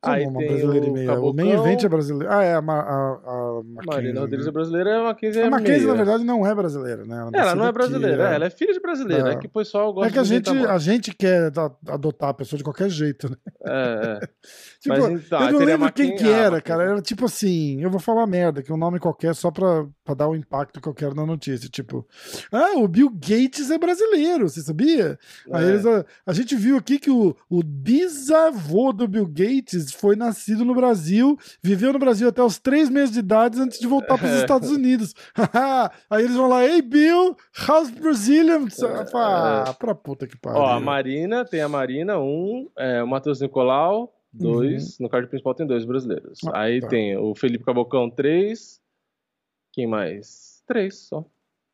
Como Aí uma tem brasileira o e meia? O main Cabocão. event é brasileiro. Ah, é, a, Ma- a, a Mackenzie. Marina Rodrigues né? é brasileira, a Mackenzie é A Mackenzie, meia. na verdade, não é brasileira, né? Ela nasceu não é aqui, brasileira, é. ela é filha de brasileira. É. É, que o pessoal gosta É que a gente, a gente quer adotar a pessoa de qualquer jeito, né? É, é. Tipo, Mas então, eu não teria lembro quem que ah, era, cara. Era tipo assim, eu vou falar merda, que é um nome qualquer só pra, pra dar o impacto que eu quero na notícia. Tipo, ah, o Bill Gates é brasileiro, você sabia? Aí É. eles, a, a gente viu aqui que o, o bisavô do Bill Gates foi nascido no Brasil, viveu no Brasil até os três meses de idade antes de voltar para os É. Estados Unidos. Aí eles vão lá, ei Bill, how's Brazilian? Ah, pra puta que pariu. É. Ó, a Marina, tem a Marina, um, é, o Matheus Nicolau, dois, no card principal tem dois brasileiros. Uhum. Ah, Aí tá. tem o Felipe Cabocão, três. Quem mais? Três só.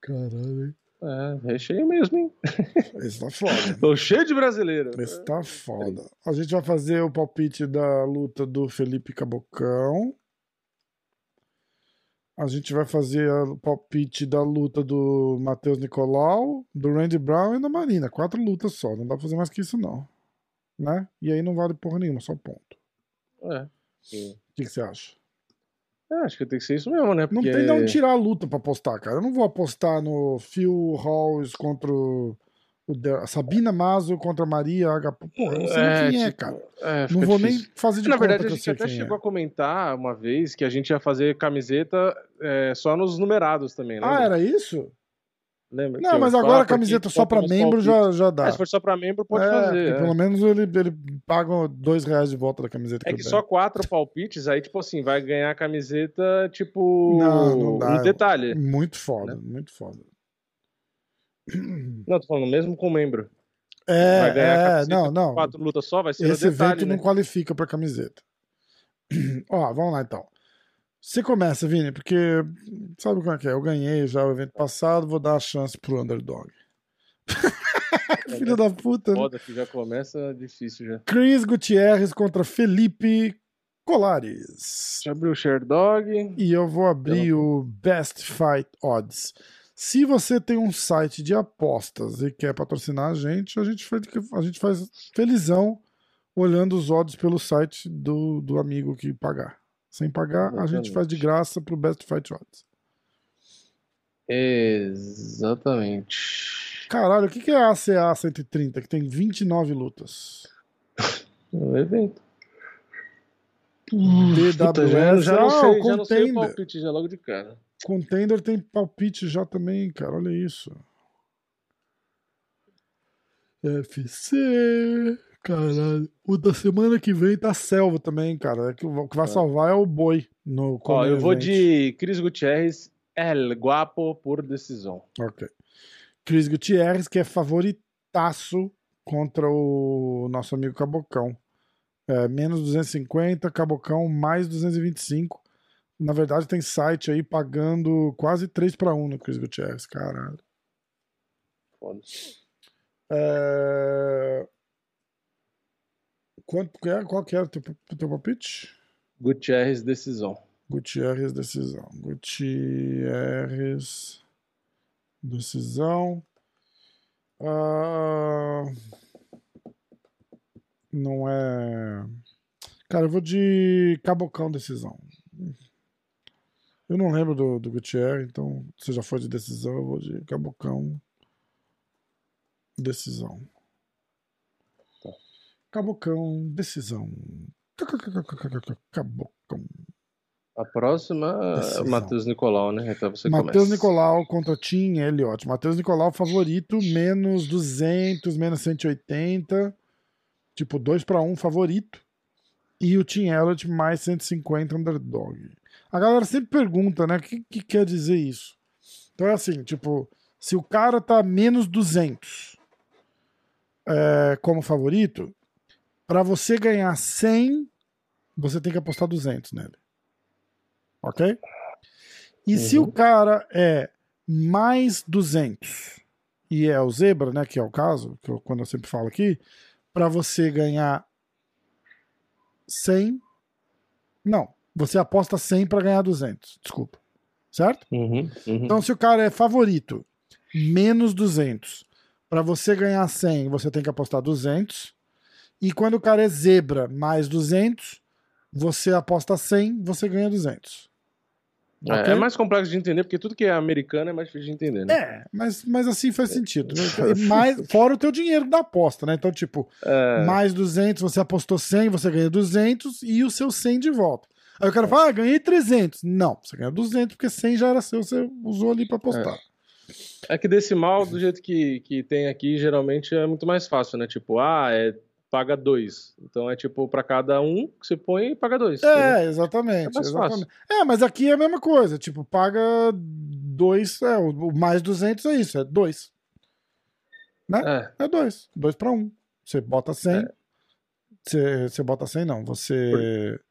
Caralho, É, recheio mesmo, hein? esse tá foda. Tô cheio de brasileiro. Esse tá foda. A gente vai fazer o palpite da luta do Felipe Cabocão. A gente vai fazer o palpite da luta do Matheus Nicolau, do Randy Brown e da Marina. Quatro lutas só. Não dá pra fazer mais que isso, não. Né? E aí não vale porra nenhuma, só ponto. É. O que, que você acha? É, acho que tem que ser isso mesmo, né? Não Porque... tem de onde tirar a luta pra apostar, cara. Eu não vou apostar no Phil Halls contra o. a Sabina Mazo contra a Maria H. Porra, eu não sei nem quem é, tipo, cara. é, Não fica vou difícil. nem fazer de Na conta verdade, a gente até chegou é. a comentar uma vez que a gente ia fazer camiseta é, só nos numerados também, lembra? Ah, era isso? Lembra? Não, Que mas agora a camiseta só pra nos membro já, já dá. É, se for só pra membro, pode É, fazer. é. Pelo menos ele, ele paga dois reais de volta da camiseta que É que tenho. só quatro palpites, aí, tipo assim, vai ganhar a camiseta, tipo. Não, não dá. Um detalhe. Muito foda, Né? muito foda. Não, tô falando, mesmo com membro. É, vai ganhar a é, camiseta não, não. Quatro lutas só, vai ser Esse detalhe, evento né? não qualifica pra camiseta. Ó, vamos lá então. Você começa, Vini, porque sabe como é que é? Eu ganhei já o evento passado, vou dar a chance pro underdog. Filho da puta. Né? Foda que já começa difícil já. Chris Gutierrez contra Felipe Colares. Já abriu o Sherdog. E eu vou abrir eu o Best Fight Odds. Se você tem um site de apostas e quer patrocinar a gente, a gente faz, a gente faz felizão olhando os odds pelo site do, do amigo que pagar. Sem pagar, Exatamente. a gente faz de graça pro Best Fight Odds. Exatamente. Caralho, o que é a ACA 130 que tem 29 lutas? Um evento. DWS, já, já, não sei, já não sei o palpite já logo de cara. Contender tem palpite já também, cara. Olha isso. FC. Caralho. O da semana que vem tá selva também, cara. É o que vai é. salvar é o boi no Ó, eu vou de Cris Gutierrez, El Guapo por decisão. Ok. Cris Gutierrez, que é favoritaço contra o nosso amigo Cabocão. É, menos 250, Cabocão mais 225. Na verdade, tem site aí pagando quase 3 para 1 no Chris Gutierrez, caralho. Foda. É... Quanto, é, qual que era o teu, teu palpite? Gutierrez decisão. Gutierrez decisão. Gutierrez decisão. Uh... Não é. Cara, eu vou de Cabocão decisão. Eu não lembro do, do Gutierrez, então se já foi de decisão, eu vou de Cabocão. Decisão. Cabocão, decisão. Cabocão. A próxima é Matheus Nicolau, né? Então você Matheus Nicolau contra Tim Elliott. Matheus Nicolau favorito, menos 200, menos 180. Tipo, 2 para 1 favorito. E o Tim Elliott mais 150 underdog. A galera sempre pergunta, né? O que, que quer dizer isso? Então é assim, tipo, se o cara tá menos 200 é, como favorito, para você ganhar 100, você tem que apostar 200 nele. Ok? E uhum. se o cara é mais 200 e é o zebra, né, que é o caso, que eu, quando eu sempre falo aqui, para você ganhar 100, não, você aposta 100 para ganhar 200. Desculpa. Certo? Uhum, uhum. Então, se o cara é favorito, menos 200. Para você ganhar 100, você tem que apostar 200. E quando o cara é zebra, mais 200, você aposta 100, você ganha 200. É, okay? é, mais complexo de entender, porque tudo que é americano é mais difícil de entender, né? É, mas, mas assim faz sentido. Né? mais, fora o teu dinheiro da aposta, né? Então, tipo, é... mais 200, você apostou 100, você ganha 200 e o seu 100 de volta. Aí o cara fala, ah, ganhei 300. Não, você ganhou 200 porque 100 já era seu, você usou ali para apostar. É. é. que decimal, do jeito que, que tem aqui, geralmente é muito mais fácil, né? Tipo, ah, é paga dois. Então é tipo, para cada um que você põe, paga dois. É, exatamente. É, exatamente. é, mas aqui é a mesma coisa. Tipo, paga dois, é, o mais 200 é isso, é dois. Né? É, é dois. Dois para um. Você bota 100. É. Você, você bota 100, não. Você. Por...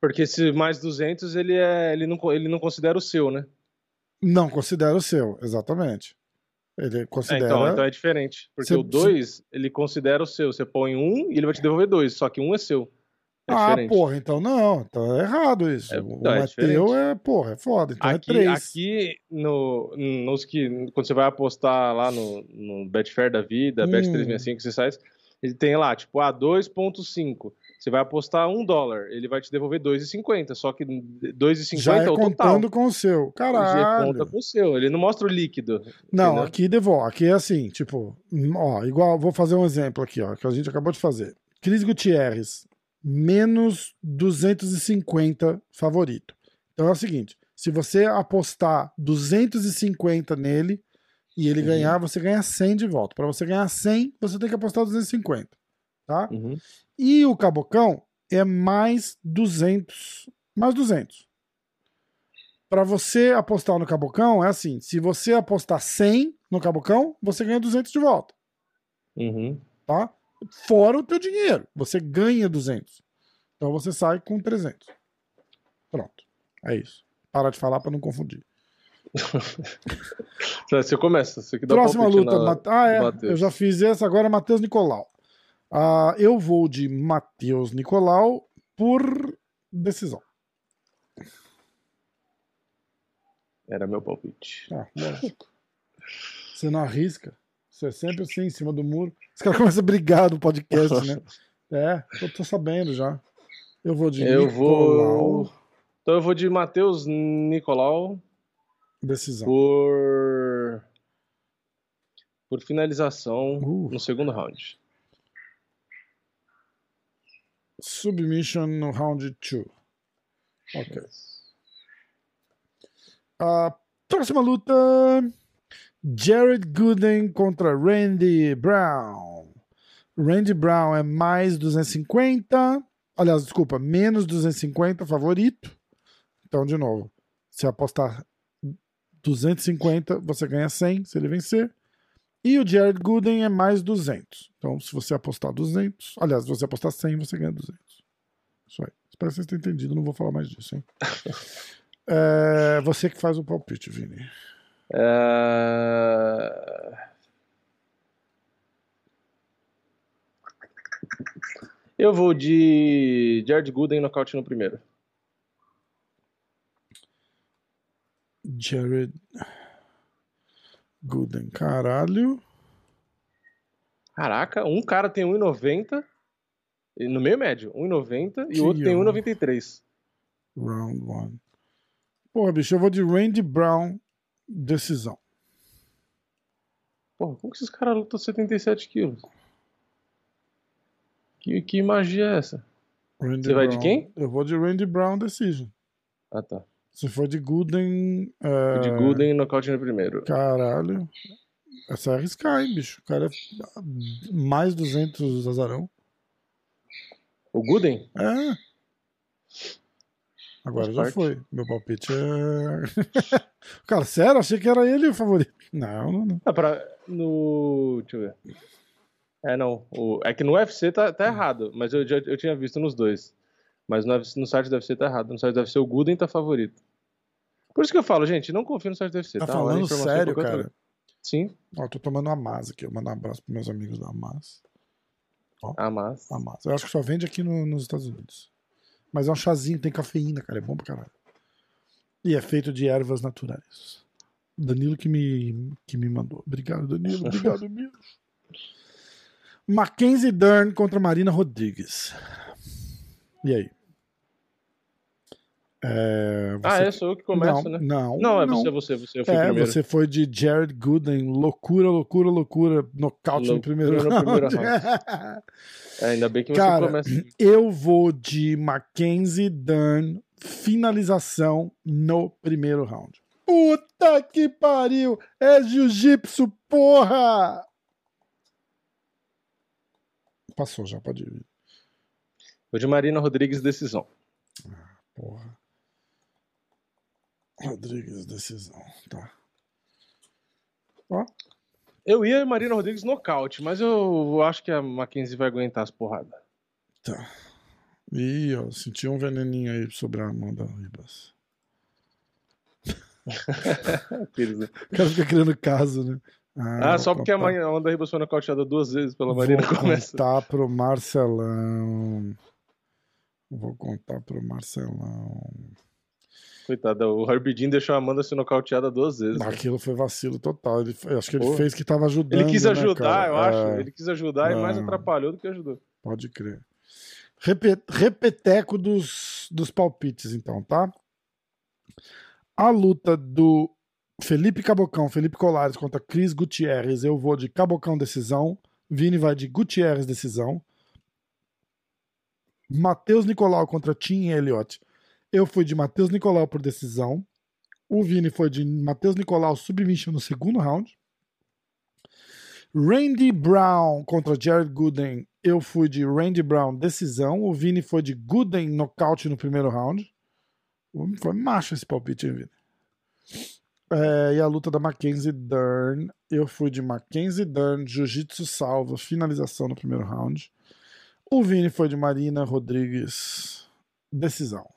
Porque se mais 200, ele, é, ele, não, ele não considera o seu, né? Não considera o seu, exatamente. Ele considera. É, então, então é diferente. Porque o 2, ele considera o seu. Você põe um e ele vai te devolver dois, só que um é seu. É ah, diferente. porra, então não. Então é errado isso. É, o é, é teu é, porra, é foda. Então é aqui, é três. Aqui, no, nos que, quando você vai apostar lá no, no Betfair da vida, hum. Bet365, você sai, ele tem lá, tipo, a ah, 2.5. Você vai apostar um dólar, ele vai te devolver 2,50. Só que 2,50 Já é, é o contando com o seu. Caralho. Já conta com o seu. Ele não mostra o líquido. Não, entendeu? aqui devolve. Aqui é assim, tipo, ó, igual, vou fazer um exemplo aqui, ó, que a gente acabou de fazer. Cris Gutierrez, menos 250 favorito. Então é o seguinte, se você apostar 250 nele e ele uhum. ganhar, você ganha 100 de volta. Para você ganhar 100, você tem que apostar 250, tá? Uhum. E o Cabocão é mais 200. Mais 200. Para você apostar no Cabocão, é assim: se você apostar 100 no Cabocão, você ganha 200 de volta. Uhum. Tá? Fora o teu dinheiro. Você ganha 200. Então você sai com 300. Pronto. É isso. Para de falar para não confundir. Você começa. Você que dá Próxima luta. na- Ah, é. Eu já fiz essa, agora é Matheus Nicolau. Ah, eu vou de Matheus Nicolau por decisão. Era meu palpite. Ah, lógico. Você não arrisca. Você é sempre assim, em cima do muro. Os caras começam a brigar no podcast, né? É, eu tô sabendo já. Eu vou de Eu Nicolau. vou. Então eu vou de Matheus Nicolau Decisão. por. Por finalização Uh. no segundo round. Submission no round 2. Ok. A próxima luta: Jared Gooden contra Randy Brown. Randy Brown é mais 250. Aliás, desculpa, menos 250 favorito. Então, de novo, se apostar 250, você ganha 100 se ele vencer. E o Jared Gooden é mais 200. Então, se você apostar 200, aliás, se você apostar 100, você ganha 200. Isso aí. Espero que vocês tenham entendido, não vou falar mais disso, hein? É, você que faz o palpite, Vini. É... Eu vou de Jared Gooden nocaute no primeiro. Jared Gooden, caralho. Caraca, um cara tem 1,90 e- no meio médio, 1,90 e o outro tem honra. 1,93. Round one. Porra, bicho, eu vou de Randy Brown, decisão. Porra, como que esses caras lutam 77 quilos? Que, que magia é essa? Randy Você vai de quem? Eu vou de Randy Brown, decision. Ah, tá. Se for de Gooden. é, De Gooden nocaute no primeiro. Caralho. Essa é arriscar, hein, bicho. O cara é mais 200 azarão. O Gooden? É. Agora já foi. Meu palpite é. cara, sério? Achei que era ele o favorito. Não, não, não. Ah, pra, no. Deixa eu ver. É, não. O, é que no UFC tá, tá errado, mas eu, já, eu tinha visto nos dois. Mas no, no site do UFC tá errado. No site do UFC o Gooden tá favorito. Por isso que eu falo, gente, não confio no site do UFC. Tá a falando sério, outra- cara? Sim. Ó, tô tomando a Mas aqui. Eu mando um abraço pros meus amigos da Mas. Ah, mas. A Mas. Eu acho que só vende aqui no- nos Estados Unidos. Mas é um chazinho, tem cafeína, cara. É bom pra caralho. E é feito de ervas naturais. Danilo que me, que me mandou. Obrigado, Danilo. Obrigado mesmo. Mackenzie Dern contra Marina Rodrigues. E aí? É, Ah, você- é, sou eu que começo, não, né? Não, Não, é você, você, você. Eu fui É, primeiro. você foi de Jared Gooden, loucura, loucura, loucura, nocaute no Loucura primeiro no primeiro round. É, ainda bem que você Cara, começa. Eu vou de Mackenzie Dern, finalização no primeiro round. Puta que pariu! É jiu-jitsu, porra! Passou já, pode ir. Vou de Marina Rodrigues, decisão. Porra. Rodrigues, decisão. Tá. Ó, Eu ia Marina Rodrigues nocaute, mas eu acho que a Mackenzie vai aguentar as porradas. Tá. Ih, ó, senti um veneninho aí sobre a Amanda Ribas. Né? O cara fica criando caso, né? Ah, só vou porque Ma- a Amanda Ribas foi nocauteada duas vezes pela Marina Vou começa. contar pro Marcelão. Vou contar pro Marcelão. Coitada, o Herbie Dean deixou a Amanda ser nocauteada duas vezes. né? Aquilo foi vacilo total. Ele, acho que ele Porra. fez que tava ajudando. Ele quis né, ajudar, cara? eu acho. É, Ele quis ajudar e mais É. atrapalhou do que ajudou. Pode crer. Repe- repeteco dos, dos palpites, então, tá? A luta do Felipe Cabocão, Felipe Colares contra Cris Gutierrez. Eu vou de Cabocão decisão. Vini vai de Gutierrez decisão. Matheus Nicolau contra Tim Elliott. Eu fui de Matheus Nicolau por decisão. O Vini foi de Matheus Nicolau submission no segundo round. Randy Brown contra Jared Gooden. Eu fui de Randy Brown decisão. O Vini foi de Gooden nocaute no primeiro round. Foi macho esse palpite, hein, Vini? É, e a luta da Mackenzie Dern. Eu fui de Mackenzie Dern, Jiu-Jitsu salva, finalização no primeiro round. O Vini foi de Marina Rodrigues, decisão.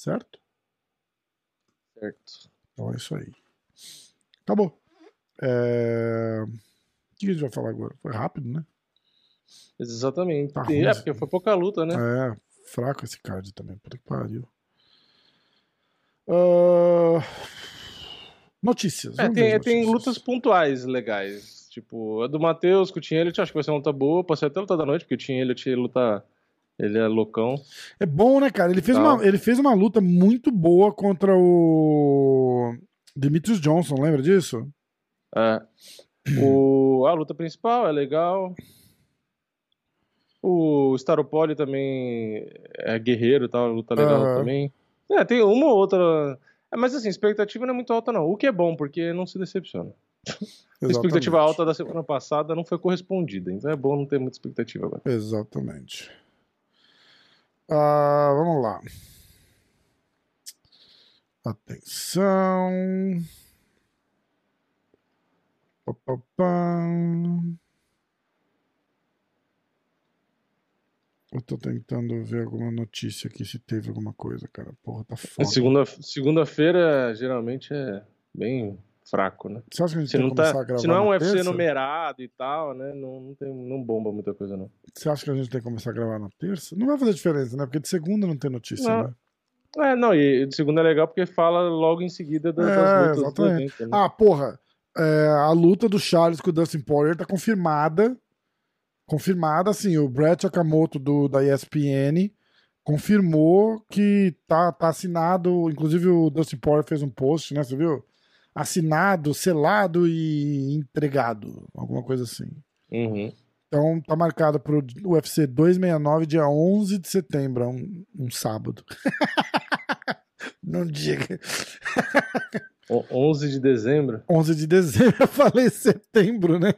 Certo? Certo. Então é isso aí. Acabou. É... O que a gente vai falar agora? Foi rápido, né? Exatamente. Tá é, porque foi pouca luta, né? É, fraco esse card também. Puta que pariu. Ah, Notícias. É, tem, as tem notícias. lutas pontuais legais. Tipo, a do Matheus com o Tinha Elliott, acho que vai ser uma luta boa. Ser até luta da noite, porque o Tinha ele luta. Ele é loucão. É bom, né, cara? Ele fez, Tal. uma, ele fez uma luta muito boa contra o Demetrius Johnson, lembra disso? É. O, a luta principal é legal. O Staropoli também é guerreiro e tal, luta legal Aham. também. É, tem uma ou outra. É, mas assim, expectativa não é muito alta, não. O que é bom, porque não se decepciona. A expectativa alta da semana passada não foi correspondida, então é bom não ter muita expectativa agora. Exatamente. Ah, vamos lá. Atenção. Pá, pá, pá. Eu tô tentando ver alguma notícia aqui, se teve alguma coisa, cara. Porra, tá foda. Segunda- Segunda-feira geralmente é bem fraco, né? Você acha que a gente Se tem não, que começar a tá, gravar se não é um UFC terça? numerado e tal, né? Não, não, tem, não bomba muita coisa, não. Você acha que a gente tem que começar a gravar na terça? Não vai fazer diferença, né? Porque de segunda não tem notícia, Não. né? É, não, e de segunda é legal porque fala logo em seguida das, É, das lutas do exatamente. evento, né? Ah, porra. é, a luta do Charles com o Dustin Poirier tá confirmada. Confirmada, assim, o Brett Akamoto do, da ESPN confirmou que tá, tá assinado, inclusive o Dustin Poirier fez um post, né, você viu? Assinado, selado e entregado, alguma coisa assim. Uhum. Então tá marcado pro UFC 269, dia 11 de setembro, é um, um sábado. Não diga. O- 11 de dezembro, 11 de dezembro, eu falei setembro, né?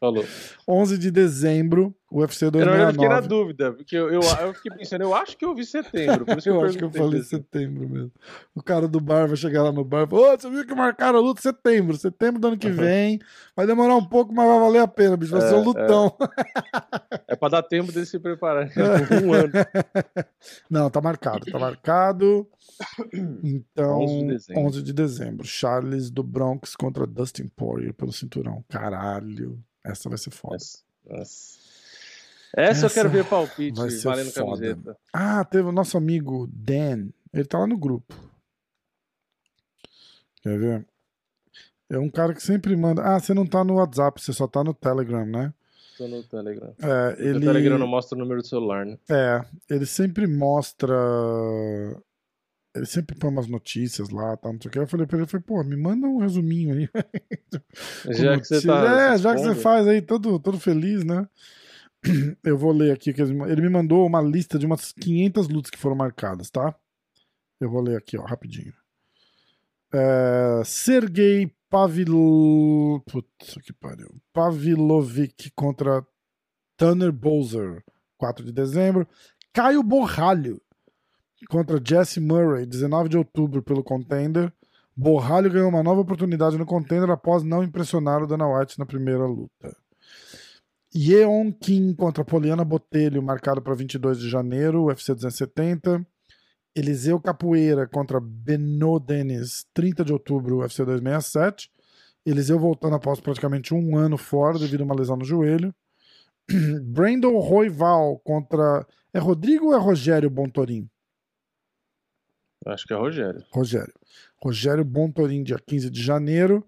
falou. 11 de dezembro, UFC Eu, não- eu fiquei na 269. dúvida, porque eu, eu, eu fiquei pensando, eu acho que eu vi setembro, por isso eu, Eu acho que eu falei isso. setembro mesmo. O cara do bar vai chegar lá no bar e falar: Ô, você viu que marcaram a luta setembro? Setembro do ano que vem. Vai demorar um pouco, mas vai valer a pena, bicho. Vai É, ser um lutão. É pra dar tempo dele se preparar um ano. Não, tá marcado, tá marcado. Então, 11 de dezembro. 11 de dezembro. Charles do Bronx contra Dustin Poirier pelo cinturão. Caralho, essa vai ser foda. Essa, essa. Essa eu quero ver palpite, vai ser valendo foda. camiseta. Ah, teve o nosso amigo Dan. Ele tá lá no grupo. Quer ver? É um cara que sempre manda. Ah, você não tá no WhatsApp, você só tá no Telegram, né? Tô no Telegram. É, Ele... O ele, Telegram não mostra o número do celular, né? é, ele sempre mostra. Ele sempre põe umas notícias lá, tá, não sei o que. Eu falei pra ele, falei, pô, me manda um resuminho aí. Já que você tá. É, já que você faz aí, todo, todo feliz, né? Eu vou ler aqui. que Ele me mandou uma lista de umas 500 lutas que foram marcadas, tá? Eu vou ler aqui, ó, rapidinho. É, Sergei Pavil... Que pariu. Pavilovic contra Tanner Bowser, 4 de dezembro. Caio Borralho contra Jesse Murray, 19 de outubro, pelo Contender. Borralho ganhou uma nova oportunidade no Contender após não impressionar o Dana White na primeira luta. Yeon Kim contra Poliana Botelho, marcado para 22 de janeiro, UFC 270. Eliseu Capoeira contra Beno Dennis, 30 de outubro, UFC 267. Eliseu voltando após praticamente um ano fora devido a uma lesão no joelho. Brandon Roival contra. É Rodrigo ou é Rogério Bontorim? Acho que é Rogério. Rogério. Rogério Bontorim, dia 15 de janeiro.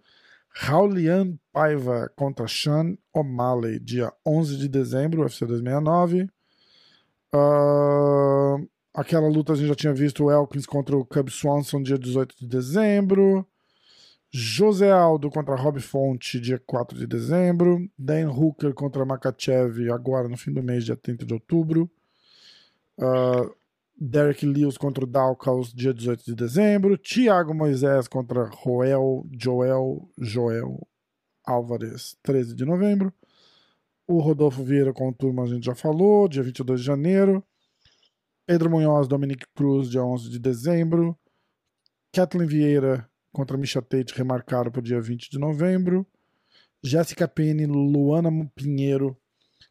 Raulian Paiva contra Sean O'Malley, dia 11 de dezembro, UFC 269. Ah, aquela luta a gente já tinha visto, o Elkins contra o Cub Swanson, dia 18 de dezembro. José Aldo contra Rob Fonte, dia 4 de dezembro. Dan Hooker contra Makachev, agora no fim do mês, dia 30 de outubro. Ah, Derek Lewis contra o Dalkaus, dia 18 de dezembro. Thiago Moisés contra Joel, Joel, Joel Álvares, 13 de novembro. O Rodolfo Vieira com o Turma, a gente já falou, dia 22 de janeiro. Pedro Munhoz, Dominic Cruz, dia 11 de dezembro. Kathleen Vieira contra Misha Tate, remarcado para o dia 20 de novembro. Jéssica Pene, Luana Pinheiro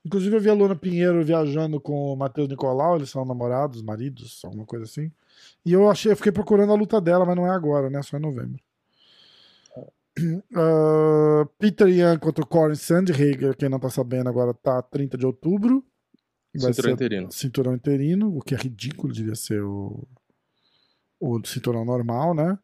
Inclusive eu vi a Luana Pinheiro viajando com o Matheus Nicolau, eles são namorados, maridos, alguma coisa assim. E eu achei, eu fiquei procurando a luta dela, mas não é agora, né? Só em novembro. Uh, Peter Young contra o Corey Sandhager, quem não tá sabendo agora, tá 30 de outubro. Cinturão interino. Cinturão interino, o que é ridículo, devia ser o, o cinturão normal, né?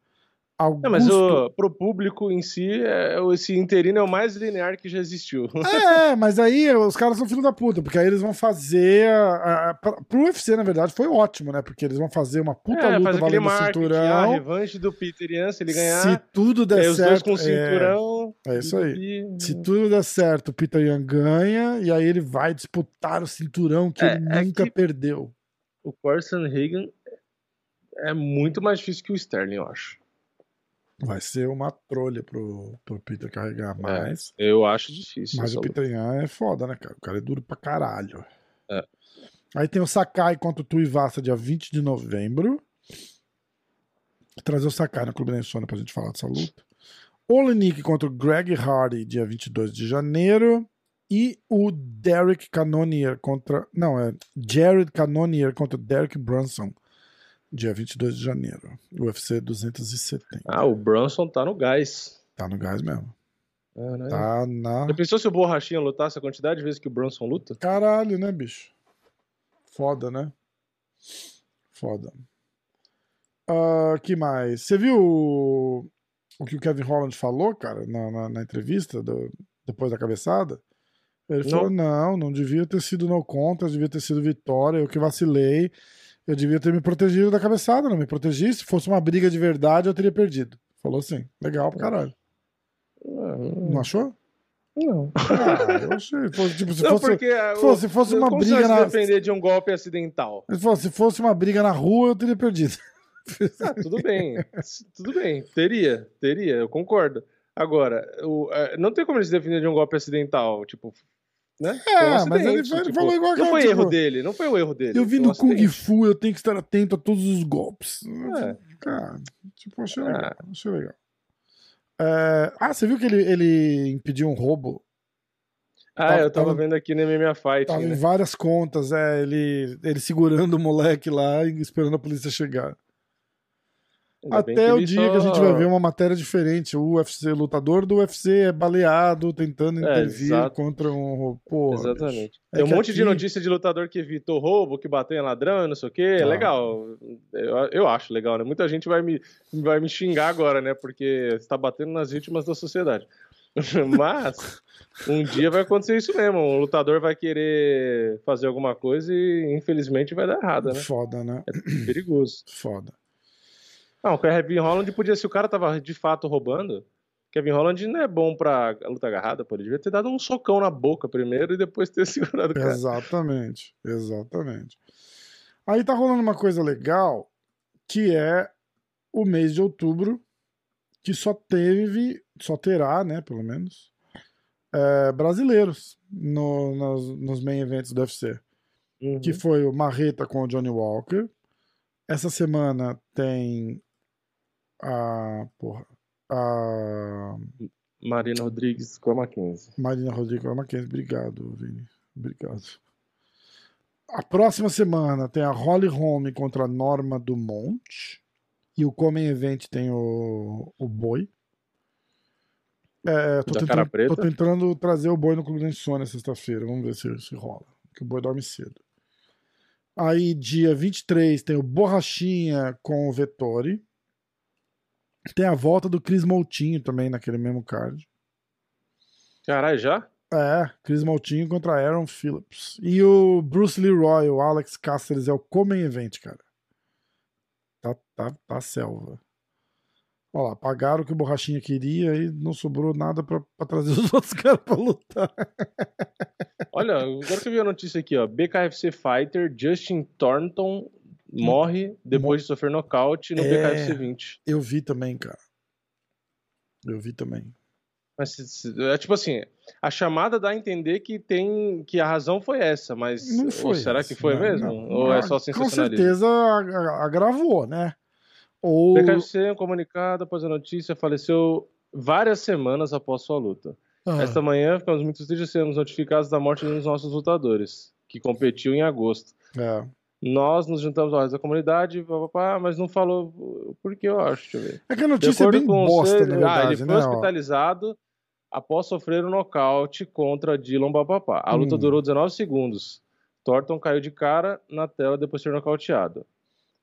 Augusto... É, mas o, pro público em si, é, esse interino é o mais linear que já existiu. É, mas aí os caras são filho da puta, porque aí eles vão fazer. A, a, pro UFC, na verdade, foi ótimo, né? Porque eles vão fazer uma puta é, luta valendo o cinturão. A revanche do Peter Ian, se ele ganhar. Se tudo der certo. Os dois com cinturão. É, é isso aí. E... Se tudo der certo, o Peter Ian ganha, e aí ele vai disputar o cinturão que é, ele é nunca que perdeu. O Corson Hagan é muito mais difícil que o Sterling, eu acho. Vai ser uma trolha pro, pro Peter carregar mais. É, eu acho difícil. Mas o Peter Yan é foda, né, cara? O cara é duro pra caralho. É. Aí tem o Sakai contra o Tuivasa dia 20 de novembro. Trazer o Sakai no Clube da Insônia pra gente falar dessa luta. Olenik contra o Greg Hardy dia 22 de janeiro. E o Derek Cannonier contra. Não, é Jared Cannonier contra o Derek Brunson Dia 22 de janeiro. UFC 270. Ah, o Brunson tá no gás. Tá no gás mesmo. É, né? Tá na. Já pensou se o Borrachinha lutasse a quantidade de vezes que o Brunson luta? Caralho, né, bicho? Foda, né? Foda. Uh, que mais? Você viu o, o que o Kevin Holland falou, cara, na, na, na entrevista do, depois da cabeçada? Ele não. falou: não, não devia ter sido no contra, devia ter sido vitória, eu que vacilei. Eu devia ter me protegido da cabeçada, não me protegi. Se fosse uma briga de verdade, eu teria perdido. Falou assim. Legal pra caralho. Não, achou? Não. Ah, eu achei. Tipo, se, não, fosse, porque, fosse, se fosse uma briga na. depender de um golpe acidental. Se fosse, se fosse uma briga na rua, eu teria perdido. Ah, tudo bem. tudo bem. Teria, teria, eu concordo. Agora, o, é, não tem como ele se defender de um golpe acidental. Tipo, né? É, um mas ele, tipo, ele, falou igual Não foi tipo, erro dele, não foi o erro dele. Eu vi no um Kung acidente. Fu, eu tenho que estar atento a todos os golpes. É. Cara, tipo, achei legal. É. Achei legal. É... Ah, você viu que ele, ele impediu um roubo? Ah, tava, eu tava, tava, vendo aqui na MMA Fight. Tava né? em várias contas, é, ele, ele segurando o moleque lá e esperando a polícia chegar. Até o dia só... que a gente vai ver uma matéria diferente. O UFC, lutador do UFC é baleado tentando é, intervir é, contra um. Pô, Exatamente. É Tem um monte aqui... de notícia de lutador que evitou roubo, que bateu em ladrão, não sei o quê. É tá. Legal. Eu, eu acho legal, né? Muita gente vai me, vai me xingar agora, né? Porque está batendo nas vítimas da sociedade. Mas um dia vai acontecer isso mesmo. Um lutador vai querer fazer alguma coisa e infelizmente vai dar errado, né? Foda, né? É perigoso. Foda. Não, o Kevin Holland podia, se o cara tava de fato roubando, Kevin Holland não é bom pra luta agarrada, pô. Ele devia ter dado um socão na boca primeiro e depois ter segurado o cara. Exatamente, exatamente. Aí tá rolando uma coisa legal, que é o mês de outubro, que só teve, só terá, né, pelo menos, é, brasileiros no, nos, nos main events do UFC. Uhum. Que foi o Marreta com o Johnny Walker. Essa semana tem a. Porra. A. Marina Rodrigues com a Mackenzie. Marina Rodrigues com a Mackenzie. Obrigado, Vini. Obrigado. A próxima semana tem a Holly Holm contra a Norma Dumont. E o Comem Event tem o, o Boi. É, tô, tentando, tô, tentando, trazer o Boi no Clube da Insônia sexta-feira. Vamos ver se, se rola. Que o Boi dorme cedo. Aí, dia 23, tem o Borrachinha com o Vettori. Tem a volta do Chris Moutinho também naquele mesmo card. Caralho, já? É, Chris Moutinho contra Aaron Phillips. E o Bruce Leroy, o Alex Cáceres é o Comem Event, cara. Tá, tá, tá selva. Olha lá, pagaram o que o Borrachinha queria e não sobrou nada pra, pra trazer os outros caras pra lutar. Olha, agora que eu vi a notícia aqui, ó. BKFC Fighter Justin Thornton morre depois de sofrer nocaute no é, BKFC 20. Eu vi também, cara. Eu vi também. Mas é tipo assim, a chamada dá a entender que tem que a razão foi essa, mas foi será essa, que foi não, mesmo? Não, Ou é só sensacionalismo? Com certeza agravou, né? Ou... BKFC, um comunicado após a notícia, faleceu várias semanas após sua luta. Ah. Esta manhã ficamos muito tristes de sermos notificados da morte de um dos nossos lutadores, que competiu em agosto. É. Nós nos juntamos ao resto da comunidade, papapá, mas não falou por que eu acho, deixa eu ver. É que a notícia é bem bosta, na verdade, ah, ele foi né? hospitalizado após sofrer um nocaute contra Dylan Papapá. A luta hum. durou 19 segundos. Thornton caiu de cara na tela depois de ser nocauteado.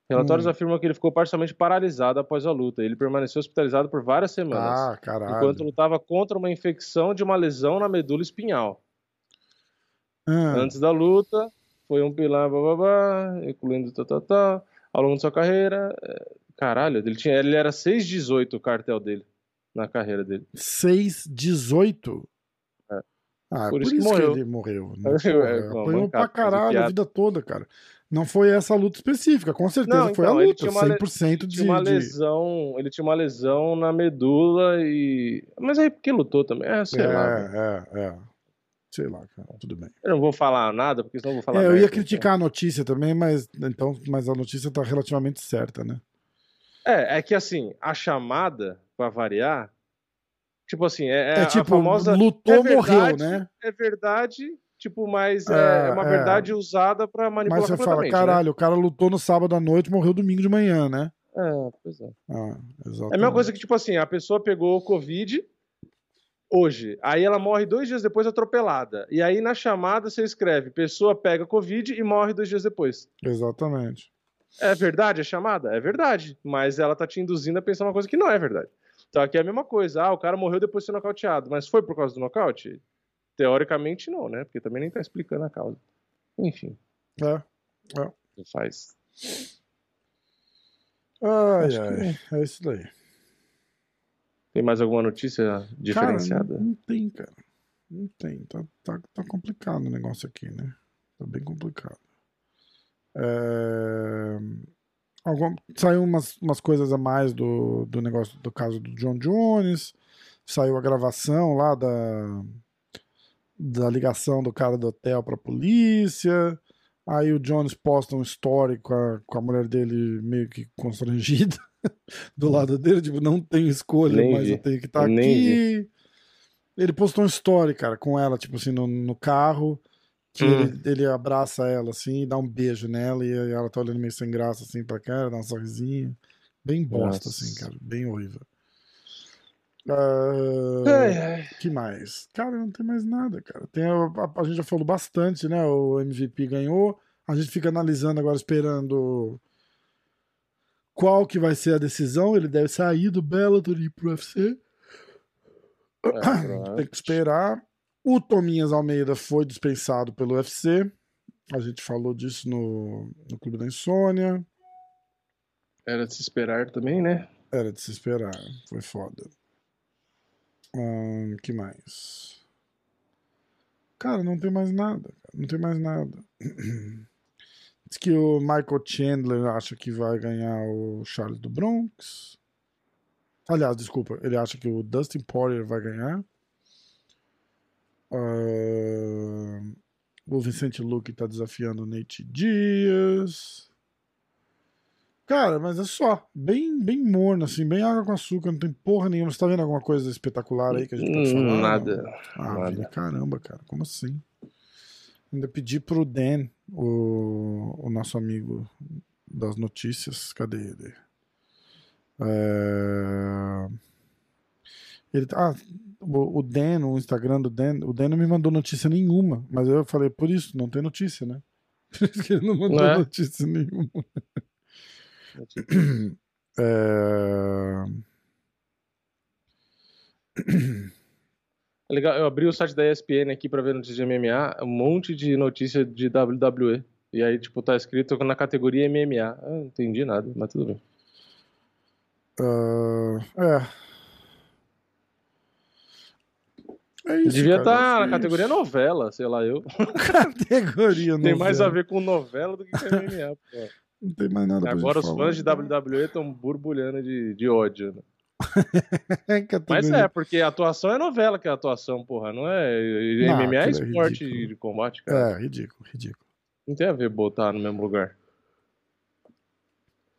Relatórios hum. afirmam que ele ficou parcialmente paralisado após a luta. Ele permaneceu hospitalizado por várias semanas. Ah, caralho. Enquanto lutava contra uma infecção de uma lesão na medula espinhal. Ah. Antes da luta, foi um pilar, blá, incluindo tal, tal, tal. Ao longo de sua carreira. É, caralho, ele, tinha, ele era 6,18 o cartel dele. Na carreira dele. 6,18? É. Ah, por, por isso, isso que, morreu. que ele morreu. Né? É, Apanhou pra caralho a vida toda, cara. Não foi essa luta específica, com certeza não, foi então, a luta, 100% de, tinha uma lesão, Ele tinha uma lesão na medula e... Mas aí porque lutou também, é, sei é, lá. É, é, Sei lá, cara, tudo bem. Eu não vou falar nada, porque senão eu vou falar é, Eu ia criticar então. a notícia também, mas, então, mas a notícia tá relativamente certa, né? É, é que assim, a chamada, para variar, tipo assim, é, é, é tipo, a famosa... lutou, é verdade, morreu, né? É verdade tipo, mas é, é uma é. verdade usada para manipular Mas você fala, né? caralho, né? o cara lutou no sábado à noite morreu domingo de manhã, né? É, pois é. Ah, é a mesma coisa que, tipo assim, a pessoa pegou o Covid hoje, aí ela morre dois dias depois atropelada. E aí na chamada você escreve, pessoa pega Covid e morre dois dias depois. Exatamente. É verdade a chamada? É verdade. Mas ela tá te induzindo a pensar uma coisa que não é verdade. Então aqui é a mesma coisa. Ah, o cara morreu depois de ser nocauteado. Mas foi por causa do nocaute? Teoricamente não, né? Porque também nem tá explicando a causa. Enfim. É. é. Não faz. Ai, ai. Que... É isso daí. Tem mais alguma notícia diferenciada? Cara, não, tem, cara. Não tem. Tá, tá, tá complicado o negócio aqui, né? Tá bem complicado. É... Algum... Saiu umas, umas coisas a mais do, do negócio do caso do John Jones. Saiu a gravação lá da da ligação do cara do hotel pra polícia. Aí o Jones posta um story com a, com a mulher dele meio que constrangida do lado dele, tipo, não tenho escolha, nem mas vi. eu tenho que estar tá aqui. Ele postou um story, cara, com ela, tipo assim, no, no carro, que hum. ele, ele, abraça ela, assim, e dá um beijo nela, e ela tá olhando meio sem graça, assim, pra cara, dá um sorrisinho. Bem bosta, assim, Nossa. assim, cara, bem horrível. Uh, ai, ai. que mais? Cara, não tem mais nada, cara. Tem a, a, a, gente já falou bastante, né? O MVP ganhou. A gente fica analisando agora, esperando qual que vai ser a decisão. Ele deve sair do Bellator e ir pro UFC. É, tem que esperar. O Tominhas Almeida foi dispensado pelo UFC. A gente falou disso no, no Clube da Insônia. Era de se esperar também, né? Era de se esperar. Foi foda. Hum, que mais? Cara, não tem mais nada. Não tem mais nada. Diz que o Michael Chandler acha que vai ganhar o Charles do Bronx. Aliás, desculpa, ele acha que o Dustin Poirier vai ganhar. Uh, o Vicente Luque tá desafiando o Nate Dias. Cara, mas é só. Bem, bem morno, assim, bem água com açúcar, não tem porra nenhuma. Você tá vendo alguma coisa espetacular aí que a gente pode falar? Nada. Ah, nada. Vida, caramba, cara, como assim? Ainda pedi pro Dan, o, o nosso amigo das notícias, cadê ele? É... Ele, ah, o, Dan, o Instagram do Dan, o Dan não me mandou notícia nenhuma, mas eu falei, por isso, não tem notícia, né? Por isso que ele não mandou não é? notícia nenhuma. É... é... Legal, eu abri o site da ESPN aqui para ver notícias de MMA, um monte de notícia de WWE. E aí, tipo, tá escrito na categoria MMA. Eu não entendi nada, mas tudo bem. Uh, é. É isso, Devia estar tá na categoria novela, sei lá eu. Categoria novela. Tem mais a ver com novela do que com MMA. Pô. Não tem mais nada Agora os fãs de WWE estão borbulhando de, de ódio, né? Mas é, porque a atuação é novela que é atuação, porra. Não é. MMA é, é esporte é de combate, cara. É, ridículo, ridículo. Não tem a ver botar no mesmo lugar.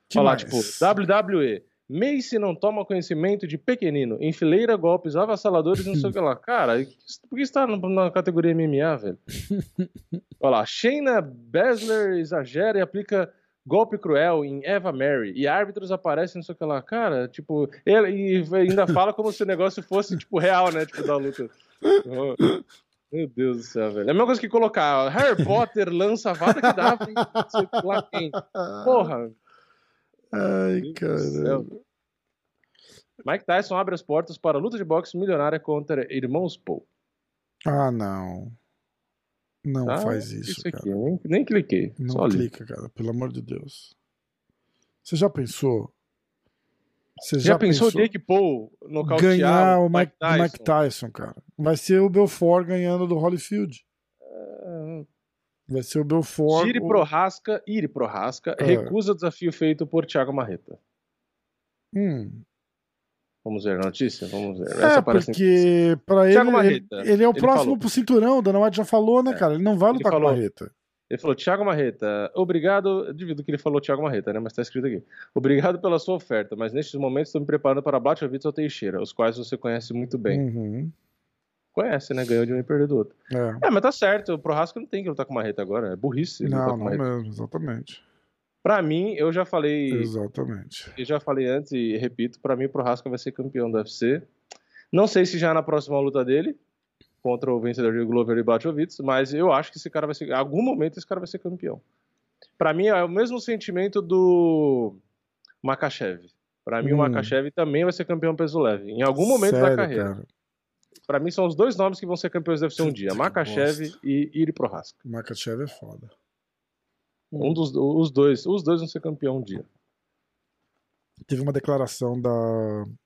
Que Falar, mais? tipo, WWE, Mace não toma conhecimento de pequenino, enfileira golpes avassaladores não sei o que lá. Cara, por que está na categoria MMA, velho? Olha lá, Shayna Baszler exagera e aplica golpe cruel em Eva Mary e árbitros aparecem não sei o que lá. Cara, tipo, ele, e ainda fala como se o negócio fosse, tipo, real, né? Tipo, da luta. Meu Deus do céu, velho. É a mesma coisa que colocar Harry Potter lança a vada que dá, sei lá quem. Porra. Ai, cara. Mike Tyson abre as portas para a luta de boxe milionária contra Irmãos Paul. Ah, não. Não ah, faz isso, isso aqui, cara. Nem, nem cliquei. Não clica, cara, pelo amor de Deus. Você já pensou? Você já, já pensou, o Jake Paul nocautear ganhar o Mike, Tyson? Mike Tyson, cara? Vai ser o Belfort ganhando do Holyfield. É... Vai ser o Belfort. Iri Prohaska, Iri Prohaska é. recusa o desafio feito por Thiago Marreta. Hum. Vamos ver a notícia? Vamos ver. É, Essa porque pra ele, ele, ele, é o ele próximo falou. pro cinturão, o Dana White já falou, né, é. cara? Ele não vai lutar falou, com o Marreta. Ele falou, Thiago Marreta, obrigado. Eu duvido que ele falou Thiago Marreta, né? Mas tá escrito aqui. Obrigado pela sua oferta, mas nestes momentos estou me preparando para Blachowicz ou Teixeira, os quais você conhece muito bem. Uhum. Conhece, né? Ganhou de um e perdeu do outro. É. é, mas tá certo. O Prohasco não tem que lutar com Marreta agora. É burrice. Não, não mesmo, exatamente. Para mim, eu já falei. Exatamente. Eu já falei antes e repito: para mim, o Prohaska vai ser campeão do UFC. Não sei se já na próxima luta dele, contra o vencedor de Glover e Blachowicz, mas eu acho que esse cara vai ser. Em algum momento, esse cara vai ser campeão. Para mim, é o mesmo sentimento do Makachev. Para mim, hum. o Makachev também vai ser campeão peso leve. Em algum momento Sério, da carreira. Para mim, são os dois nomes que vão ser campeões do UFC um dia: Makachev e Iri Prohaska. Makachev é foda. Um dos os dois, os dois vão ser campeão um dia. Teve uma declaração da,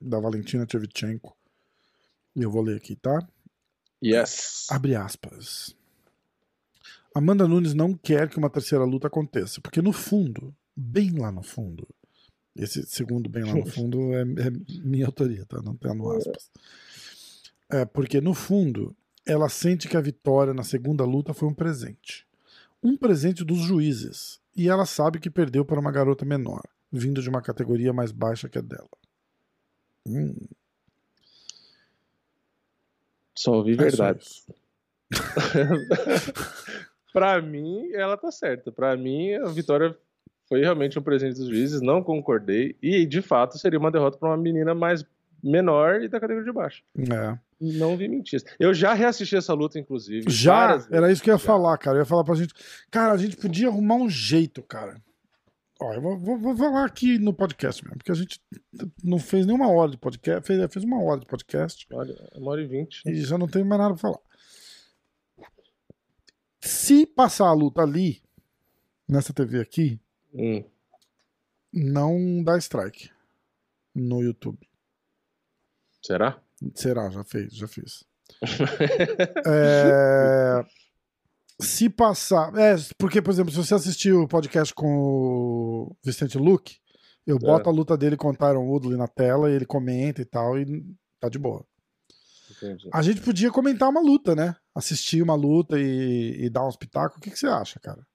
da Valentina Tchevchenko. E eu vou ler aqui, tá? Yes. Abre aspas. Amanda Nunes não quer que uma terceira luta aconteça, porque no fundo, bem lá no fundo, esse segundo bem lá no fundo é, é minha autoria, tá? Não tá no aspas. É porque no fundo, ela sente que a vitória na segunda luta foi um presente um presente dos juízes, e ela sabe que perdeu para uma garota menor, vindo de uma categoria mais baixa que a dela. Hum. Só ouvi é verdade. para mim, ela tá certa. Para mim, a vitória foi realmente um presente dos juízes. Não concordei. E, de fato, seria uma derrota para uma menina mais menor e da categoria de baixo. É. Não vi mentiras. Eu já reassisti essa luta, inclusive. Já? Era isso que eu ia já. falar, cara. Eu ia falar pra gente. Cara, a gente podia arrumar um jeito, cara. Ó, eu vou, vou, vou falar aqui no podcast mesmo, porque a gente não fez nenhuma hora de podcast. Fez, fez uma hora de podcast. Olha, uma hora e vinte. E já não tem mais nada pra falar. Se passar a luta ali, nessa TV aqui, hum. não dá strike no YouTube. Será? Será, já fez, já fiz. é, se passar. É, porque, por exemplo, se você assistir o podcast com o Vicente Luke, eu boto é. a luta dele com o Tyron Woodley na tela e ele comenta e tal, e tá de boa. Entendi. A gente podia comentar uma luta, né? Assistir uma luta e, e dar um espetáculo. O que, que você acha, cara?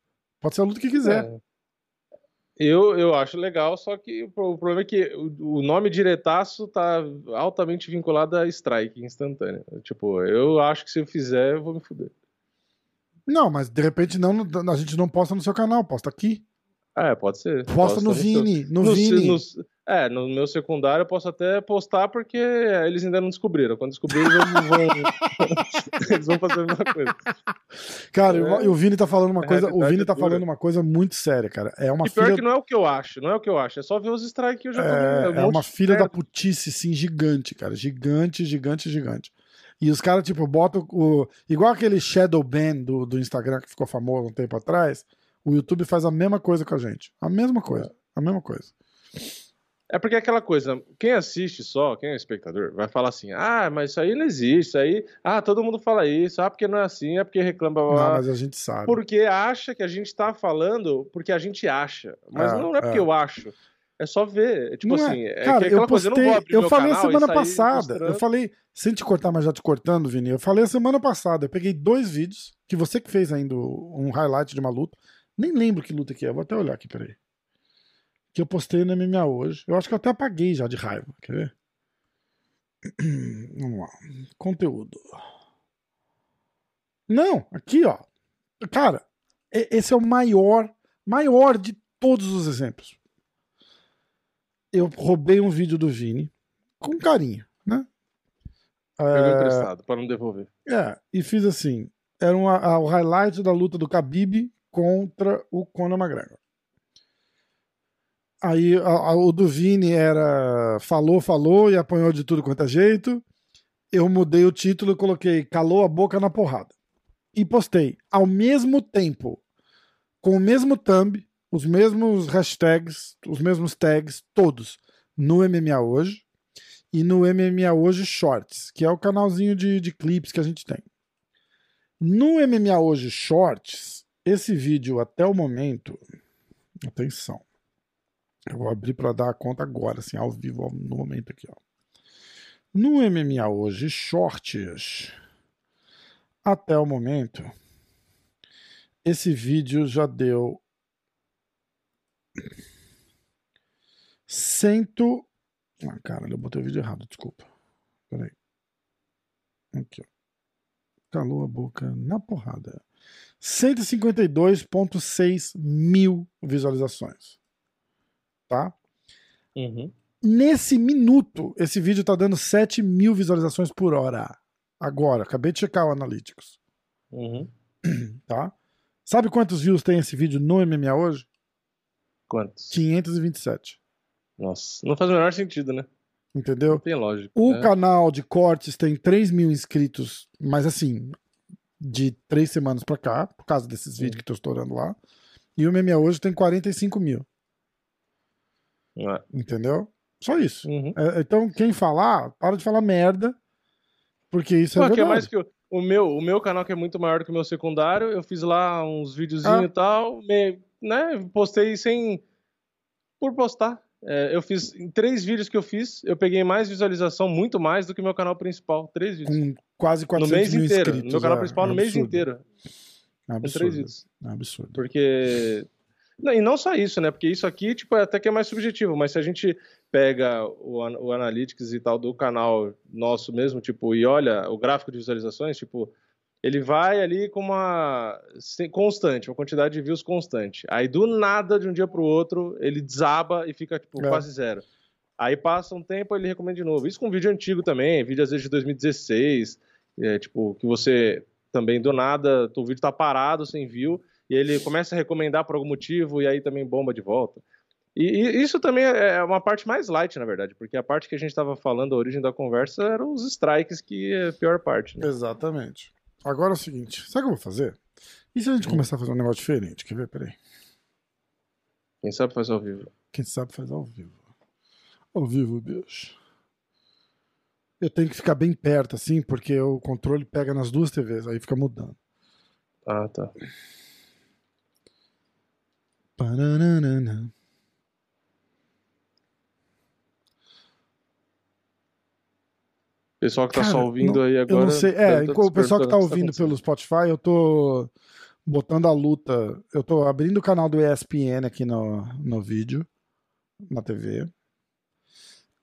Pode ser a luta que quiser. É. Eu, eu acho legal, só que o problema é que o, o nome diretaço tá altamente vinculado a strike instantâneo. Tipo, eu acho que se eu fizer, eu vou me fuder. Não, mas de repente não, a gente não posta no seu canal, posta aqui. É, pode ser. Posta, posta no Vini, no, no Vini. No, é, no meu secundário eu posso até postar porque eles ainda não descobriram. Quando descobrirem, eles vão, eles vão fazer a mesma coisa. Cara, é, o Vini tá falando uma coisa. O Vini tá falando uma coisa muito séria, cara. É uma e pior filha... que não é o que eu acho, não é o que eu acho. É só ver os strikes que eu já é, tô É, é uma filha da putice, sim, gigante, cara. Gigante, gigante, gigante. E os caras, tipo, botam o. Igual aquele Shadow Ban do, do Instagram que ficou famoso um tempo atrás. O YouTube faz a mesma coisa com a gente. A mesma coisa. A mesma coisa. É porque é aquela coisa, quem assiste só, quem é espectador, vai falar assim: ah, mas isso aí não existe, isso aí. Ah, todo mundo fala isso, ah, porque não é assim, é porque reclama. Não, mas a gente sabe. Porque acha que a gente tá falando porque a gente acha. Mas é, não é porque é. eu acho. É só ver. Tipo não é. assim, é, Cara, eu postei, coisa, eu, eu falei a semana passada. Eu falei, sem te cortar, mas já te cortando, Vini. Eu falei a semana passada. Eu peguei dois vídeos, que você que fez ainda um highlight de uma luta. Nem lembro que luta que é, vou até olhar aqui, peraí. Que eu postei no MMA hoje. Eu acho que eu até apaguei já de raiva. Quer ver? Vamos lá. Conteúdo. Não, aqui, ó. Cara, esse é o maior, maior de todos os exemplos. Eu roubei um vídeo do Vini com carinho, né? Pegou é... emprestado para não devolver. É, e fiz assim. Era um, a, o highlight da luta do Khabib contra o Conor McGregor. Aí a, a, o do Vini era falou, falou e apanhou de tudo quanto é jeito. Eu mudei o título e coloquei calou a boca na porrada. E postei ao mesmo tempo, com o mesmo thumb, os mesmos hashtags, os mesmos tags, todos, no MMA Hoje e no MMA Hoje Shorts, que é o canalzinho de, de clipes que a gente tem. No MMA Hoje Shorts, esse vídeo até o momento. Atenção. Eu vou abrir para dar a conta agora, assim, ao vivo, no momento aqui, ó. No MMA Hoje Shorts, até o momento, esse vídeo já deu cento ah, cara, eu botei o vídeo errado, desculpa. Peraí. Aqui, ó. Calou a boca na porrada. 152,6 mil visualizações. Tá? Uhum. Nesse minuto, esse vídeo tá dando 7 mil visualizações por hora. Agora, acabei de checar o Analytics. Uhum. Tá? Sabe quantos views tem esse vídeo no MMA hoje? Quantos? 527. Nossa, não faz o menor sentido, né? Entendeu? Não tem lógica. O né? canal de cortes tem 3 mil inscritos, mas assim, de três semanas pra cá, por causa desses vídeos que tô estourando lá. E o MMA hoje tem 45 mil. É. Entendeu? Só isso. Uhum. É, então, quem falar, para de falar merda, porque isso Pô, é verdade. Que é mais que o, o, meu, o meu canal, que é muito maior do que o meu secundário, eu fiz lá uns videozinhos ah. e tal, me, né, postei sem... por postar. É, eu fiz em três vídeos que eu fiz, eu peguei mais visualização, muito mais do que meu canal principal. Três vídeos. Com quase 400 no mês mil inteiro. inscritos. No meu canal é, principal, é no mês inteiro. É absurdo. três vídeos. É absurdo. Porque. Não, e não só isso, né? Porque isso aqui, tipo, é até que é mais subjetivo, mas se a gente pega o, o Analytics e tal do canal nosso mesmo, tipo, e olha o gráfico de visualizações, tipo, ele vai ali com uma constante, uma quantidade de views constante. Aí do nada, de um dia para o outro, ele desaba e fica tipo, é. quase zero. Aí passa um tempo, ele recomenda de novo. Isso com vídeo antigo também, vídeo às vezes de 2016, é, tipo, que você também do nada, o vídeo tá parado, sem view, e ele começa a recomendar por algum motivo, e aí também bomba de volta. E, e isso também é, é uma parte mais light, na verdade, porque a parte que a gente estava falando, a origem da conversa, eram os strikes, que é a pior parte. Né? Exatamente. Agora é o seguinte, sabe o que eu vou fazer? E se a gente hum. começar a fazer um negócio diferente? Quer ver? Peraí. Quem sabe faz ao vivo. Quem sabe faz ao vivo. Ao vivo, bicho. Eu tenho que ficar bem perto, assim, porque o controle pega nas duas TVs, aí fica mudando. Ah, tá. Paranana. Pessoal que tá Cara, só ouvindo não, aí agora. Eu não sei. É, o pessoal que tá ouvindo pelo Spotify, eu tô botando a luta. Eu tô abrindo o canal do ESPN aqui no, no vídeo, na TV.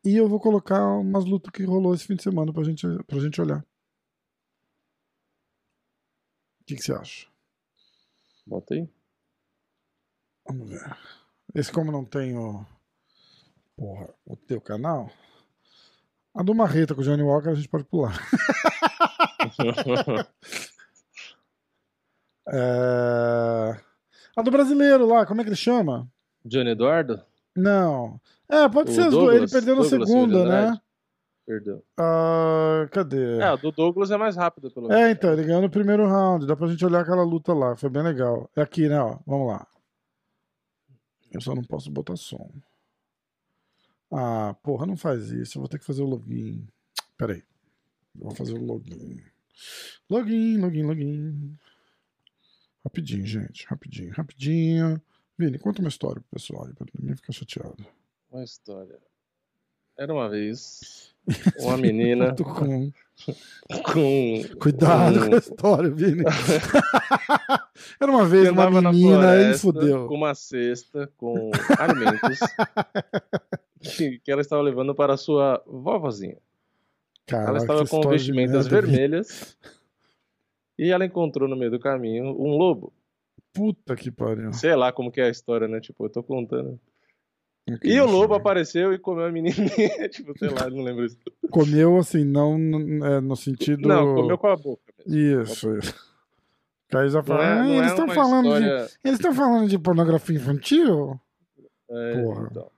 E eu vou colocar umas lutas que rolou esse fim de semana pra gente, pra gente olhar. O que, que você acha? Bota aí. Vamos ver. Esse como não tem o. Porra, o teu canal. A do Marreta com o Johnny Walker a gente pode pular. é... A do brasileiro lá, como é que ele chama? Johnny Eduardo? Não. É, pode o ser Douglas, Ele perdeu na Douglas segunda, né? Perdeu. Uh, cadê? É, o do Douglas é mais rápido, pelo menos. É, então, ele ganhou no primeiro round. Dá pra gente olhar aquela luta lá. Foi bem legal. É aqui, né? Ó. Vamos lá. Eu só não posso botar som. Ah, porra, não faz isso. Eu vou ter que fazer o login. Pera aí. Eu vou fazer o login. Login, login, login. Rapidinho, gente. Rapidinho, rapidinho. Vini, conta uma história pro pessoal aí, pra ninguém ficar chateado. Uma história. Era uma vez uma menina com... com. Cuidado com... com a história, Vini. Era uma vez uma menina e fudeu. Com uma cesta com alimentos que, que ela estava levando para a sua vovozinha. Caraca, ela estava com vestimentas merda, vermelhas e ela encontrou no meio do caminho um lobo. Puta que pariu. Sei lá como que é a história, né? Tipo, eu tô contando. Okay, E o lobo apareceu e comeu a menininha. tipo, sei lá, não lembro isso. Comeu assim, não no, é, no sentido. Não, comeu com a boca. Mesmo. Isso, isso. Aí já Não fala, é- ah, não eles é estão uma falando história- de. Eles estão falando de pornografia infantil? É, Porra. então.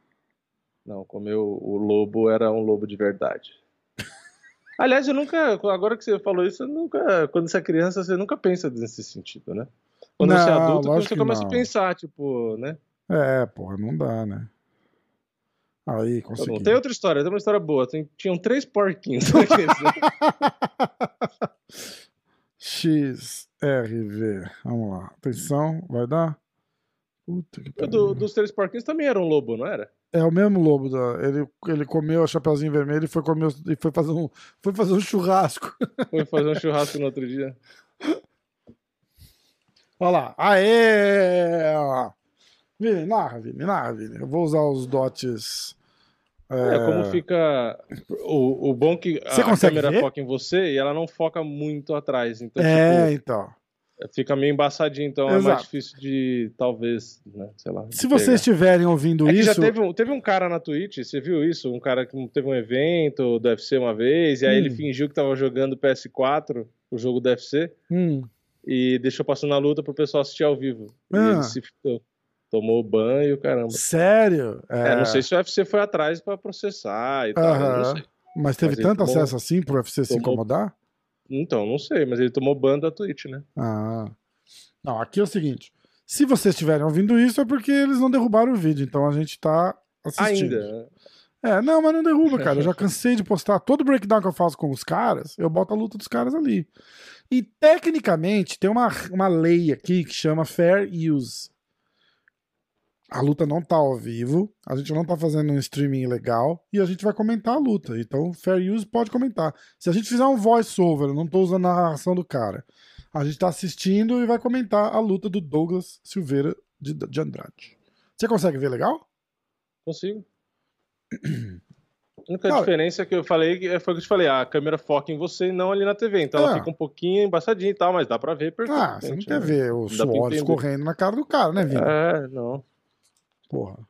Não, comeu o lobo era um lobo de verdade. Aliás, eu nunca. Agora que você falou isso, nunca. Quando você é criança, você nunca pensa nesse sentido, né? Quando você é Não, adulto, você começa não. a pensar, tipo, né? É, porra, não dá, né? Aí, Tá consegui. bom. Tem outra história, tem uma história boa. Tem- tinham três porquinhos. né? XRV. Vamos lá. Atenção, vai dar? Puta que do- dos três porquinhos também era um lobo, não era? É o mesmo lobo. Da... Ele, ele comeu a Chapeuzinho Vermelho e foi, comer, e foi, fazer um, foi fazer um churrasco. Foi fazer um churrasco no outro dia. Olha lá. Aê! Vini, narra, Vini, narra, Vini. Eu vou usar os dots. É, como fica. O, o bom que a consegue câmera ver? foca em você e ela não foca muito atrás. Então, É, tipo, então. fica meio embaçadinho, então é Exato. mais difícil de, talvez, né, sei lá. Se vocês estiverem ouvindo É que já isso. teve um, teve um cara na Twitch, você viu isso? Um cara que teve um evento do UFC uma vez, e aí Hum. ele fingiu que tava jogando PS4, o jogo do UFC, Hum, e deixou passando a luta pro pessoal assistir ao vivo. E Ah. ele se ficou. Tomou banho, caramba. sério? É, não sei se o UFC foi atrás pra processar e tal, não sei. Mas teve Mas tanto tomou- acesso assim pro UFC se tomou- incomodar? Então, não sei, mas ele tomou ban da Twitch, né? Ah. Não, aqui é o seguinte. Se vocês estiverem ouvindo isso, é porque eles não derrubaram o vídeo. Então a gente tá assistindo. Ainda. né? É, não, mas não derruba, cara. Eu já cansei de postar todo breakdown que eu faço com os caras, eu boto a luta dos caras ali. E tecnicamente tem uma, uma lei aqui que chama Fair Use. A luta não tá ao vivo, a gente não tá fazendo um streaming legal e a gente vai comentar a luta. Então, Fair Use pode comentar. Se a gente fizer um voice-over, eu não tô usando a narração do cara, a gente tá assistindo e vai comentar a luta do Douglas Silveira de, de Andrade. Você consegue ver legal? Consigo. A única Cara- diferença que eu falei é- foi o que eu te falei, a câmera foca em você e não ali na TV. Então ela É. fica um pouquinho embaçadinha e tal, mas dá pra ver Ah, perfeitamente. você não né? quer ver o suor escorrendo na cara do cara, né, Vini? É, não. Porra.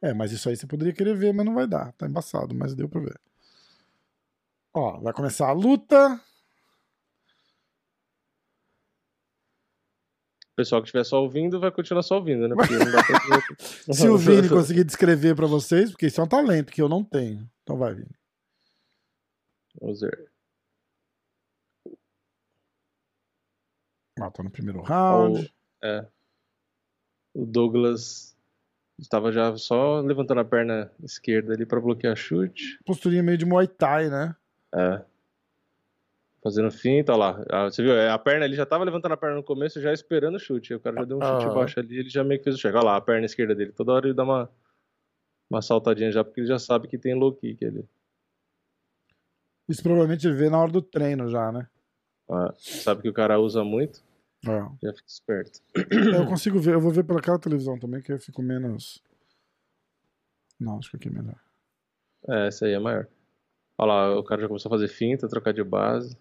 É, mas isso aí você poderia querer ver, mas não vai dar. Tá embaçado, mas deu pra ver. Ó, vai começar a luta. O pessoal que estiver só ouvindo vai continuar só ouvindo, né? Porque não dá pra. Se o Vini conseguir descrever pra vocês, porque isso é um talento que eu não tenho. Então vai, Vini. Vamos ver. Ah, tô no primeiro round. É. O Douglas estava já só levantando a perna esquerda ali pra bloquear chute. Posturinha meio de Muay Thai, né? É. Fazendo finta, olha lá. Ah, Você viu? é, A perna ele já tava levantando a perna no começo, já esperando o chute. O cara já deu um chute Aham. baixo ali, ele já meio que fez o check. Olha lá, a perna esquerda dele. Toda hora ele dá uma, uma saltadinha já, porque ele já sabe que tem low kick ali. Isso provavelmente ele vê na hora do treino já, né? Ah, sabe que o cara usa muito, É. já fica esperto. Eu consigo ver, eu vou ver pelaquela televisão também, que eu fico menos. Não, acho que aqui é melhor. É, essa aí é maior. Olha lá, o cara já começou a fazer finta, trocar de base.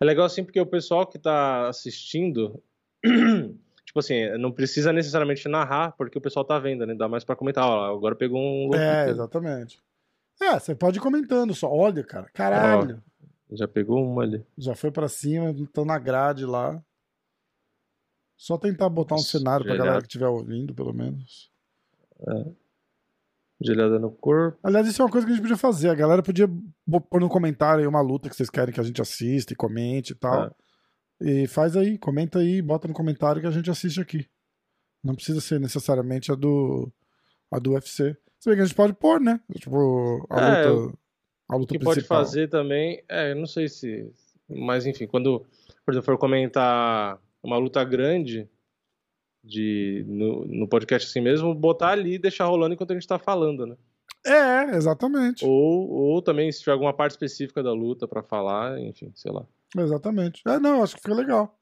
É legal assim porque o pessoal que tá assistindo, tipo assim, não precisa necessariamente narrar, porque o pessoal tá vendo, né? Dá mais pra comentar. Ó, lá, agora pegou um É, exatamente. É, você pode ir comentando só. Olha, cara, caralho. Já pegou uma ali. Já foi pra cima, estão na grade lá. Só tentar botar um cenário pra gelado. galera que estiver ouvindo, pelo menos. Gelada no corpo. Aliás, isso é uma coisa que a gente podia fazer. A galera podia pôr no comentário aí uma luta que vocês querem que a gente assista e comente e tal. É. E faz aí, comenta aí, bota no comentário que a gente assiste aqui. Não precisa ser necessariamente a do a do UFC. Se bem que a gente pode pôr, né? Tipo, a É, luta, a luta que pode principal. fazer também, é, eu não sei se. Mas enfim, quando, por exemplo, for comentar uma luta grande, de no, no, podcast assim mesmo, botar ali e deixar rolando enquanto a gente tá falando, né? É, exatamente. Ou, ou também, se tiver alguma parte específica da luta para falar, enfim, sei lá. Exatamente. É, não, acho que fica legal.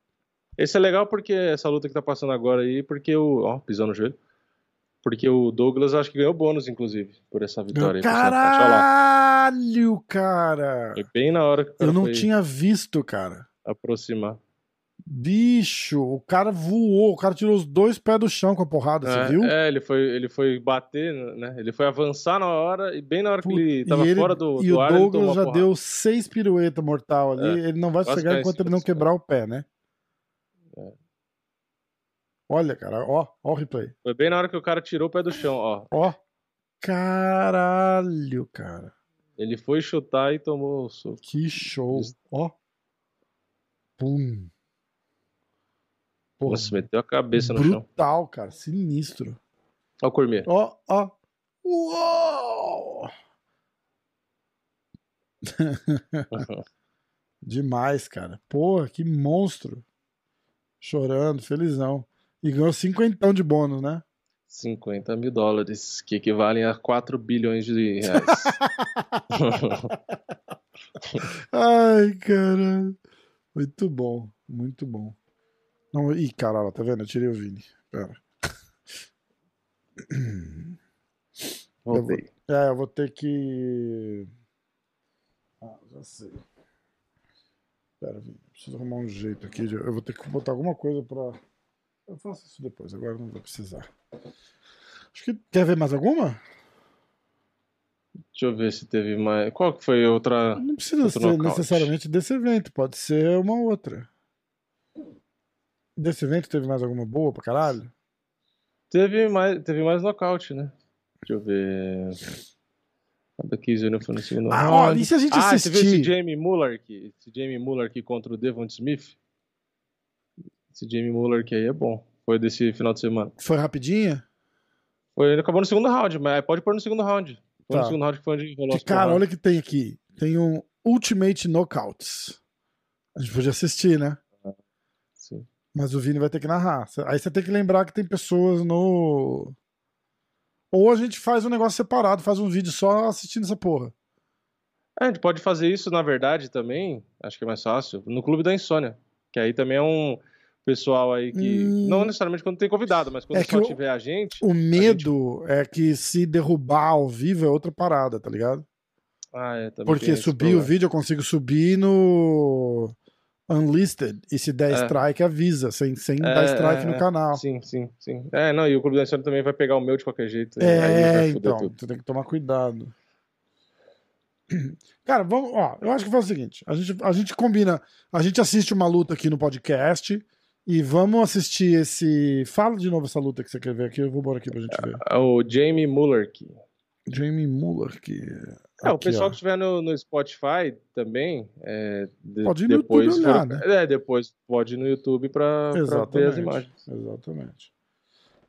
Esse é legal porque essa luta que tá passando agora aí, porque o. Ó, pisou no joelho. Porque o Douglas acho que ganhou bônus, inclusive, por essa vitória. Caralho, cara! Foi bem na hora que o cara Eu não tinha visto, cara. Aproximar. Bicho, o cara voou, o cara tirou os dois pés do chão com a porrada, é, você viu? É, ele foi, ele foi bater, né? Ele foi avançar na hora, e bem na hora que ele tava ele, fora do, e do o ar, Douglas já deu seis piruetas mortal ali, É, ele não vai chegar em enquanto ele não quebrar o pé, né? É. Olha, cara, ó, ó o replay. Foi bem na hora que o cara tirou o pé do chão, ó. Ó. Caralho, cara. Ele foi chutar e tomou o soco. Que show. Ó. Pum. Porra, Nossa, meteu a cabeça no chão. brutal, cara. Sinistro. Ó o Cormier. Ó, ó. Uou! Demais, cara. Porra, que monstro. Chorando, felizão. E ganhou cinquentão de bônus, né? 50 mil dólares, que equivalem a 4 bilhões de reais. Ai, cara. Muito bom, muito bom. Não, ih, caralho, tá vendo? Eu tirei o Vini. Pera. Voltei. É, eu vou ter que. Ah, já sei. Pera, Vini. Preciso arrumar um jeito aqui. de- Eu vou ter que botar alguma coisa pra. Eu faço isso depois, agora não vou precisar. Acho que. Quer ver mais alguma? Deixa eu ver se teve mais. Qual que foi a outra? Não precisa ser nocaute. necessariamente desse evento, pode ser uma outra. Desse evento teve mais alguma boa pra caralho? Teve mais, teve mais nocaute, né? Deixa eu ver. A da Jr. foi no segundo Ah, ó, e se a gente ah, você viu esse assistir? Jamie Muller aqui? Esse Jamie Muller aqui contra o Devon Smith? Esse Jamie Muller aqui aí é bom. Foi desse final de semana. Foi rapidinha? Foi, ele acabou no segundo round, mas pode pôr no segundo round. Foi Tá. no segundo round que foi onde rolou Que, cara, olha o que tem aqui. Tem um Ultimate Knockouts. A gente podia assistir, né? Sim. Mas o Vini vai ter que narrar. Aí você tem que lembrar que tem pessoas no. Ou a gente faz um negócio separado, faz um vídeo só assistindo essa porra. É, a gente pode fazer isso, na verdade, também, acho que é mais fácil, no Clube da Insônia. Que aí também é um pessoal aí que. Hum. Não necessariamente quando tem convidado, mas quando É só o- tiver a gente. O medo é que se derrubar ao vivo é outra parada, tá ligado? Ah, é, também Porque subir o vídeo eu consigo subir no Unlisted. E se der É. strike, avisa, sem, sem É, dar strike é, no é. canal. Sim, sim, sim. É, não, e o Clube da Insônia também vai pegar o meu de qualquer jeito. É, foder então, tudo. tu tem que tomar cuidado. Cara, vamos, ó, eu acho que faz o seguinte, a gente, a gente combina, a gente assiste uma luta aqui no podcast e vamos assistir esse, fala de novo essa luta que você quer ver aqui, eu vou embora aqui pra gente ver. É O Jamie Muller aqui. Jamie Muller que É, o aqui, pessoal ó. que estiver no, no Spotify também, é, de- Pode ir no depois YouTube olhar, for- É, depois pode ir no YouTube pra, pra ver as imagens. Exatamente.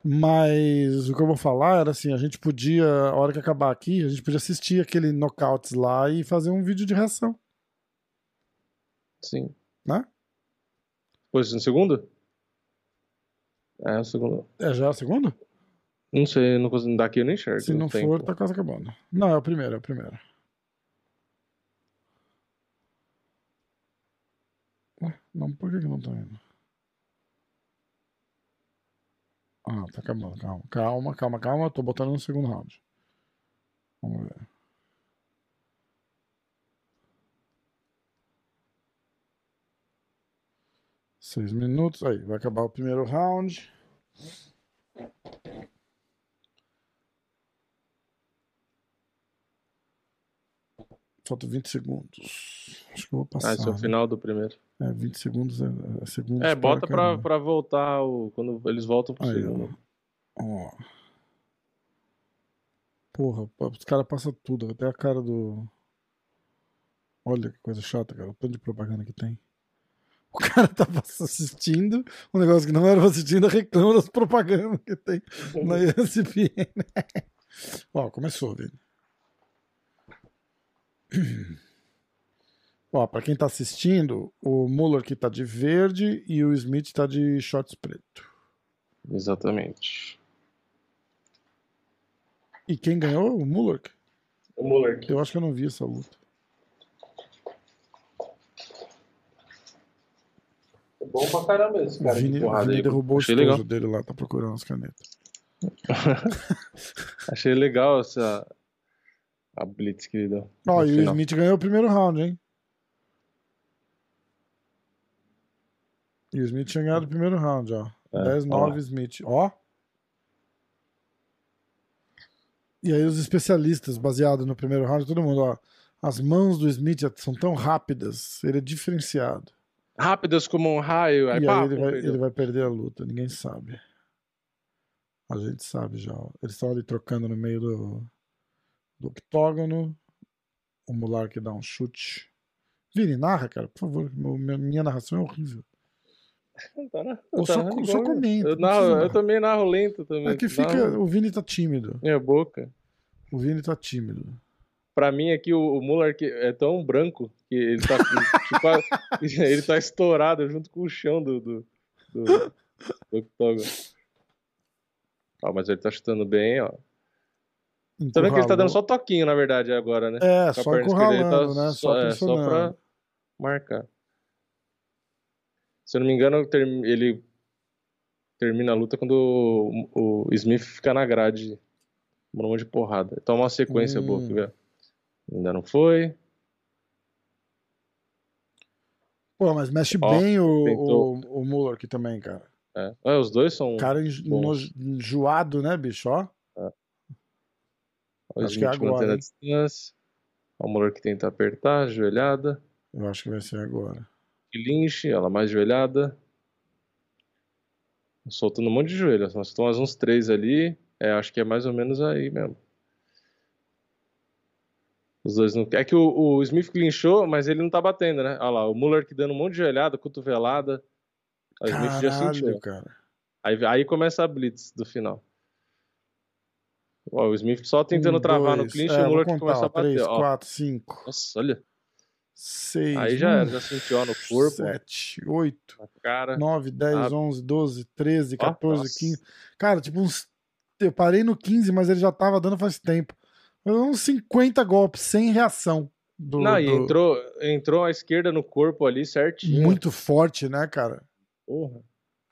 Mas o que eu vou falar era assim, a gente podia, a hora que acabar aqui, a gente podia assistir aquele knockouts lá e fazer um vídeo de reação, Sim. né? Pois no segundo? É, o segundo. É já o segundo? Não sei, não consigo, daqui eu nem enxergo. Se não tempo. for, tá quase acabando. Não, é o primeiro, é o primeiro. Ué, não, por que, que não tá indo? Ah, tá acabando, calma. Calma, calma, calma. Tô botando no segundo round. Vamos ver. Seis minutos. Aí, vai acabar o primeiro round. Falta 20 segundos. Acho que eu vou passar. Ah, esse é o né? final do primeiro. É, 20 segundos é, é segundos. É, bota pra, pra voltar o, quando eles voltam pro Aí, segundo. Ó. Porra, pô, os caras passam tudo, até a cara do. Olha que coisa chata, cara. O tanto de propaganda que tem. O cara tava assistindo um negócio que não era ainda reclama das propagandas que tem na ESPN. Ó, começou, velho. Ó, pra quem tá assistindo, o Muller aqui tá de verde e o Smith tá de shorts preto. Exatamente. E quem ganhou? O Mullock? O Mullock. Eu acho que eu não vi essa luta. É bom pra caramba esse cara. Vini, de porrada Vini aí. derrubou Achei o legal. dele lá, tá procurando as canetas. Achei legal essa. A Blitz que ele deu. Ó, no e o. Smith ganhou o primeiro round, hein? E o Smith tinha ganhado o primeiro round, ó. É, 10, ó lá. 9, Smith. Ó. E aí os especialistas, baseado no primeiro round, todo mundo, ó. As mãos do Smith são tão rápidas, ele é diferenciado. Rápidas como um raio. Aí, e pá, aí ele vai, ele vai perder a luta, ninguém sabe. A gente sabe já. Eles estão ali trocando no meio do, do octógono. O Mulark dá um chute. Vini, narra, cara, por favor. meu- minha, narração é horrível. Tá, né? Ou Tá só, igual só eu. comenta. Eu, não narro, eu também narro lento também. É que fica. Narro O Vini tá tímido. Minha boca. O Vini tá tímido. Pra mim aqui o, o Muller que é tão branco que ele tá tipo, ele tá estourado junto com o chão do do, do, do octógono. Ó, mas ele tá chutando bem, ó. Tá vendo que ele tá dando só toquinho, na verdade, agora, né? É, Com a só ele encurralando, tá né? Só, é, só pra marcar. Se eu não me engano, ele termina a luta quando o, o Smith fica na grade, um monte de porrada. Toma uma sequência Hum. boa, ver? Ainda não foi. Pô, mas mexe Ó, bem o, tentou. o, o Muller aqui também, cara. É. É, os dois são. Cara enjoado, né, bicho? Ó. o acho que é agora, a distância. O Muller que tenta apertar, joelhada. Eu acho que vai ser agora. Lynch, ela mais joelhada. Soltando um monte de joelho. Nós estamos uns três ali. É, acho que é mais ou menos aí mesmo. Os dois não. É que o, o Smith clinchou, mas ele não tá batendo, né? Olha lá, o Muller que dando um monte de joelhada, cotovelada. O Smith já sentiu. Cara. Aí, aí começa a blitz do final. Ó, o Smith só tentando Um, travar no dois, clinch é, e o Muller que começa a bater. três, ó. quatro, cinco, Nossa, olha. seis, Aí já já sentiu ó, no corpo, sete, oito, na cara. 9, 10, Ah. 11, 12, 13, Ó, 14, nossa. 15. Cara, tipo uns. Eu parei no 15, mas ele já tava dando faz tempo. Uns 50 golpes sem reação. Do, Não, e do- entrou, entrou a esquerda no corpo ali certinho. Muito forte, né, cara? Porra.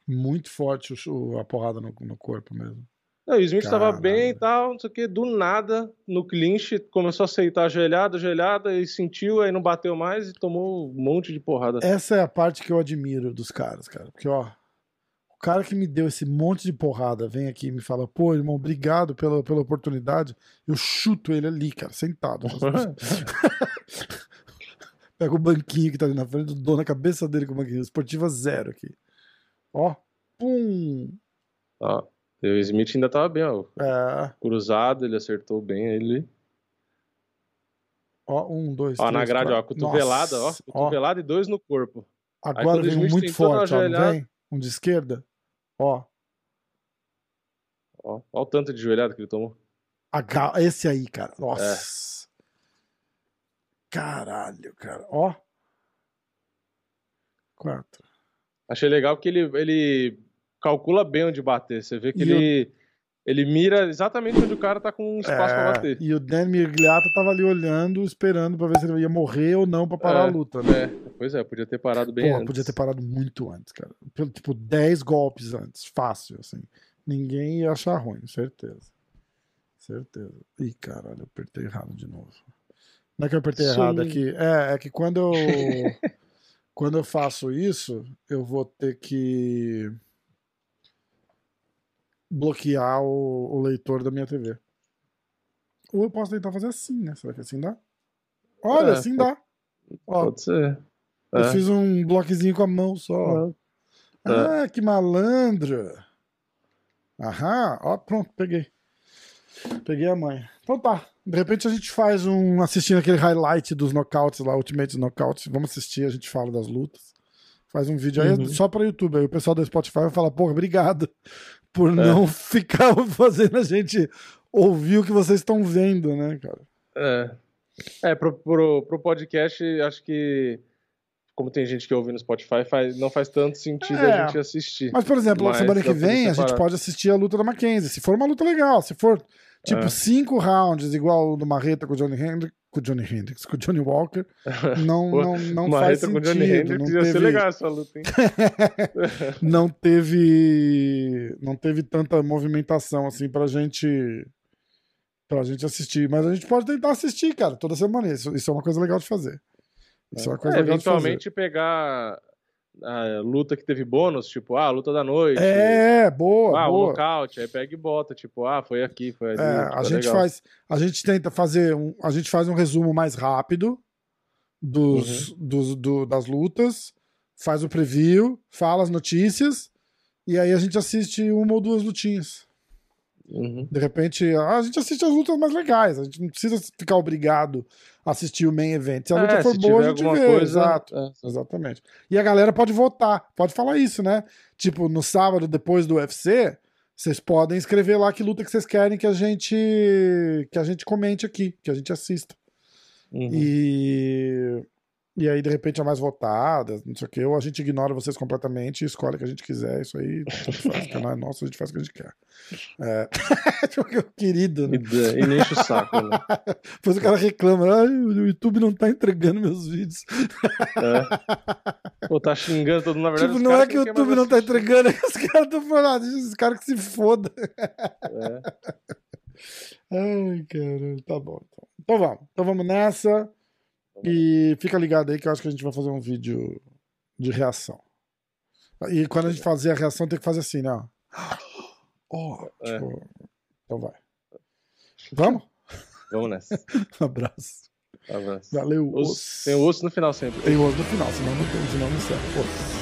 Muito forte o, a porrada no, no corpo mesmo. Não, o Smith tava Caralho. bem e tal, não sei o que, do nada, no clinch, começou a aceitar a joelhada, joelhada, e sentiu, aí não bateu mais e tomou um monte de porrada. Essa é a parte que eu admiro dos caras, cara. Porque, ó, cara que me deu esse monte de porrada vem aqui e me fala, pô, irmão, obrigado pela, pela oportunidade. Eu chuto ele ali, cara, sentado. Pega o banquinho que tá ali na frente, dou na cabeça dele com o banquinho. Esportiva zero aqui. Ó, pum. Ó, e o Smith ainda tava bem, ó. É, Cruzado, ele acertou bem ele. ó, um, dois, Ó, três, na grade, ó, quatro. cotovelada, Nossa, ó. Cotovelada e dois no corpo. Agora o vem um muito forte, ó, vem? Um de esquerda. Ó, Ó, ó o tanto de joelhada que ele tomou. H- esse aí, cara. É. Nossa. Caralho, cara. Ó. Quatro. Achei legal que ele, ele calcula bem onde bater. Você vê que E ele, ele mira exatamente onde o cara tá com espaço pra É, bater. E o Dan Mirgliata tava ali olhando, esperando pra ver se ele ia morrer ou não pra parar É, a luta, né? É, pois é, podia ter parado bem Porra, antes. podia ter parado muito antes, cara. Pelo- Tipo, 10 golpes antes. Fácil, assim. Ninguém ia achar ruim, certeza. Certeza. Ih, caralho, eu apertei errado de novo. Não é que eu apertei Sim. errado, é que, é, é que quando eu. quando eu faço isso, eu vou ter que bloquear o, o leitor da minha TV. Ou eu posso tentar fazer assim, né? Será que assim dá? Olha, É, assim dá. Ó, Pode ser. Eu É. fiz um bloquezinho com a mão só. É. Ah, que malandro. Aham, ó, pronto, peguei. Peguei a manha. Então tá. De repente a gente faz um. assistindo aquele highlight dos knockouts lá, Ultimate Knockouts. Vamos assistir, a gente fala das lutas. Faz um vídeo aí Uhum. só pra YouTube. Aí o pessoal do Spotify vai falar, porra, obrigado por não ficar fazendo a gente ouvir o que vocês estão vendo, né, cara? É. É, pro, pro, pro podcast, acho que como tem gente que ouve no Spotify, faz, não faz tanto sentido é, a gente assistir. Mas, por exemplo, Mas, semana que vem a gente pode assistir a luta da Mackenzie. Se for uma luta legal, se for tipo é. cinco rounds, igual o do Marreta com o Johnny Hendricks, com o Johnny Hendricks, com o Johnny Walker, não, não, não faz sentido. com o Johnny Hendricks ia teve... ser legal essa luta, hein? não teve não teve tanta movimentação assim pra gente pra gente assistir, mas a gente pode tentar assistir, cara, toda semana. Isso, isso é uma coisa legal de fazer. Isso é, uma coisa é, eventualmente pegar a luta que teve bônus, tipo, ah, luta da noite. É, boa, ah, boa. o nocaute, aí pega e bota, tipo, ah, foi aqui, foi ali. É, tipo, a é gente legal. faz, a gente tenta fazer um, a gente faz um resumo mais rápido dos, uhum. dos do, das lutas, faz o preview, fala as notícias e aí a gente assiste uma ou duas lutinhas. Uhum. De repente, a gente assiste as lutas mais legais, a gente não precisa ficar obrigado a assistir o main event. Se a luta é, for boa, a gente vê. Coisa, Exato. É. Exatamente. E a galera pode votar, pode falar isso, né? Tipo, no sábado, depois do UFC, vocês podem escrever lá que luta que vocês querem que a gente que a gente comente aqui, que a gente assista. Uhum. E e aí, de repente, é mais votada, não sei o que, ou a gente ignora vocês completamente e escolhe o que a gente quiser. Isso aí, faz, o canal é nosso, a gente faz o que a gente quer. É... Querido, né? E, e nem enche o saco, né? Depois o cara reclama, ah, o YouTube não tá entregando meus vídeos. É. Ou tá xingando todo mundo, na verdade. Tipo, não é que o YouTube não tá entregando, é os caras estão falando, ah, esse cara que se foda. É. Ai, cara, tá bom. Então. então vamos, então vamos nessa. E fica ligado aí que eu acho que a gente vai fazer um vídeo de reação. E quando a gente fazer a reação, tem que fazer assim, né? Oh, tipo, é. Então vai. Vamos? Vamos nessa. um abraço. Um abraço. Valeu. Osso. Tem osso no final sempre. Tem osso no final, senão não, senão não serve. Osso.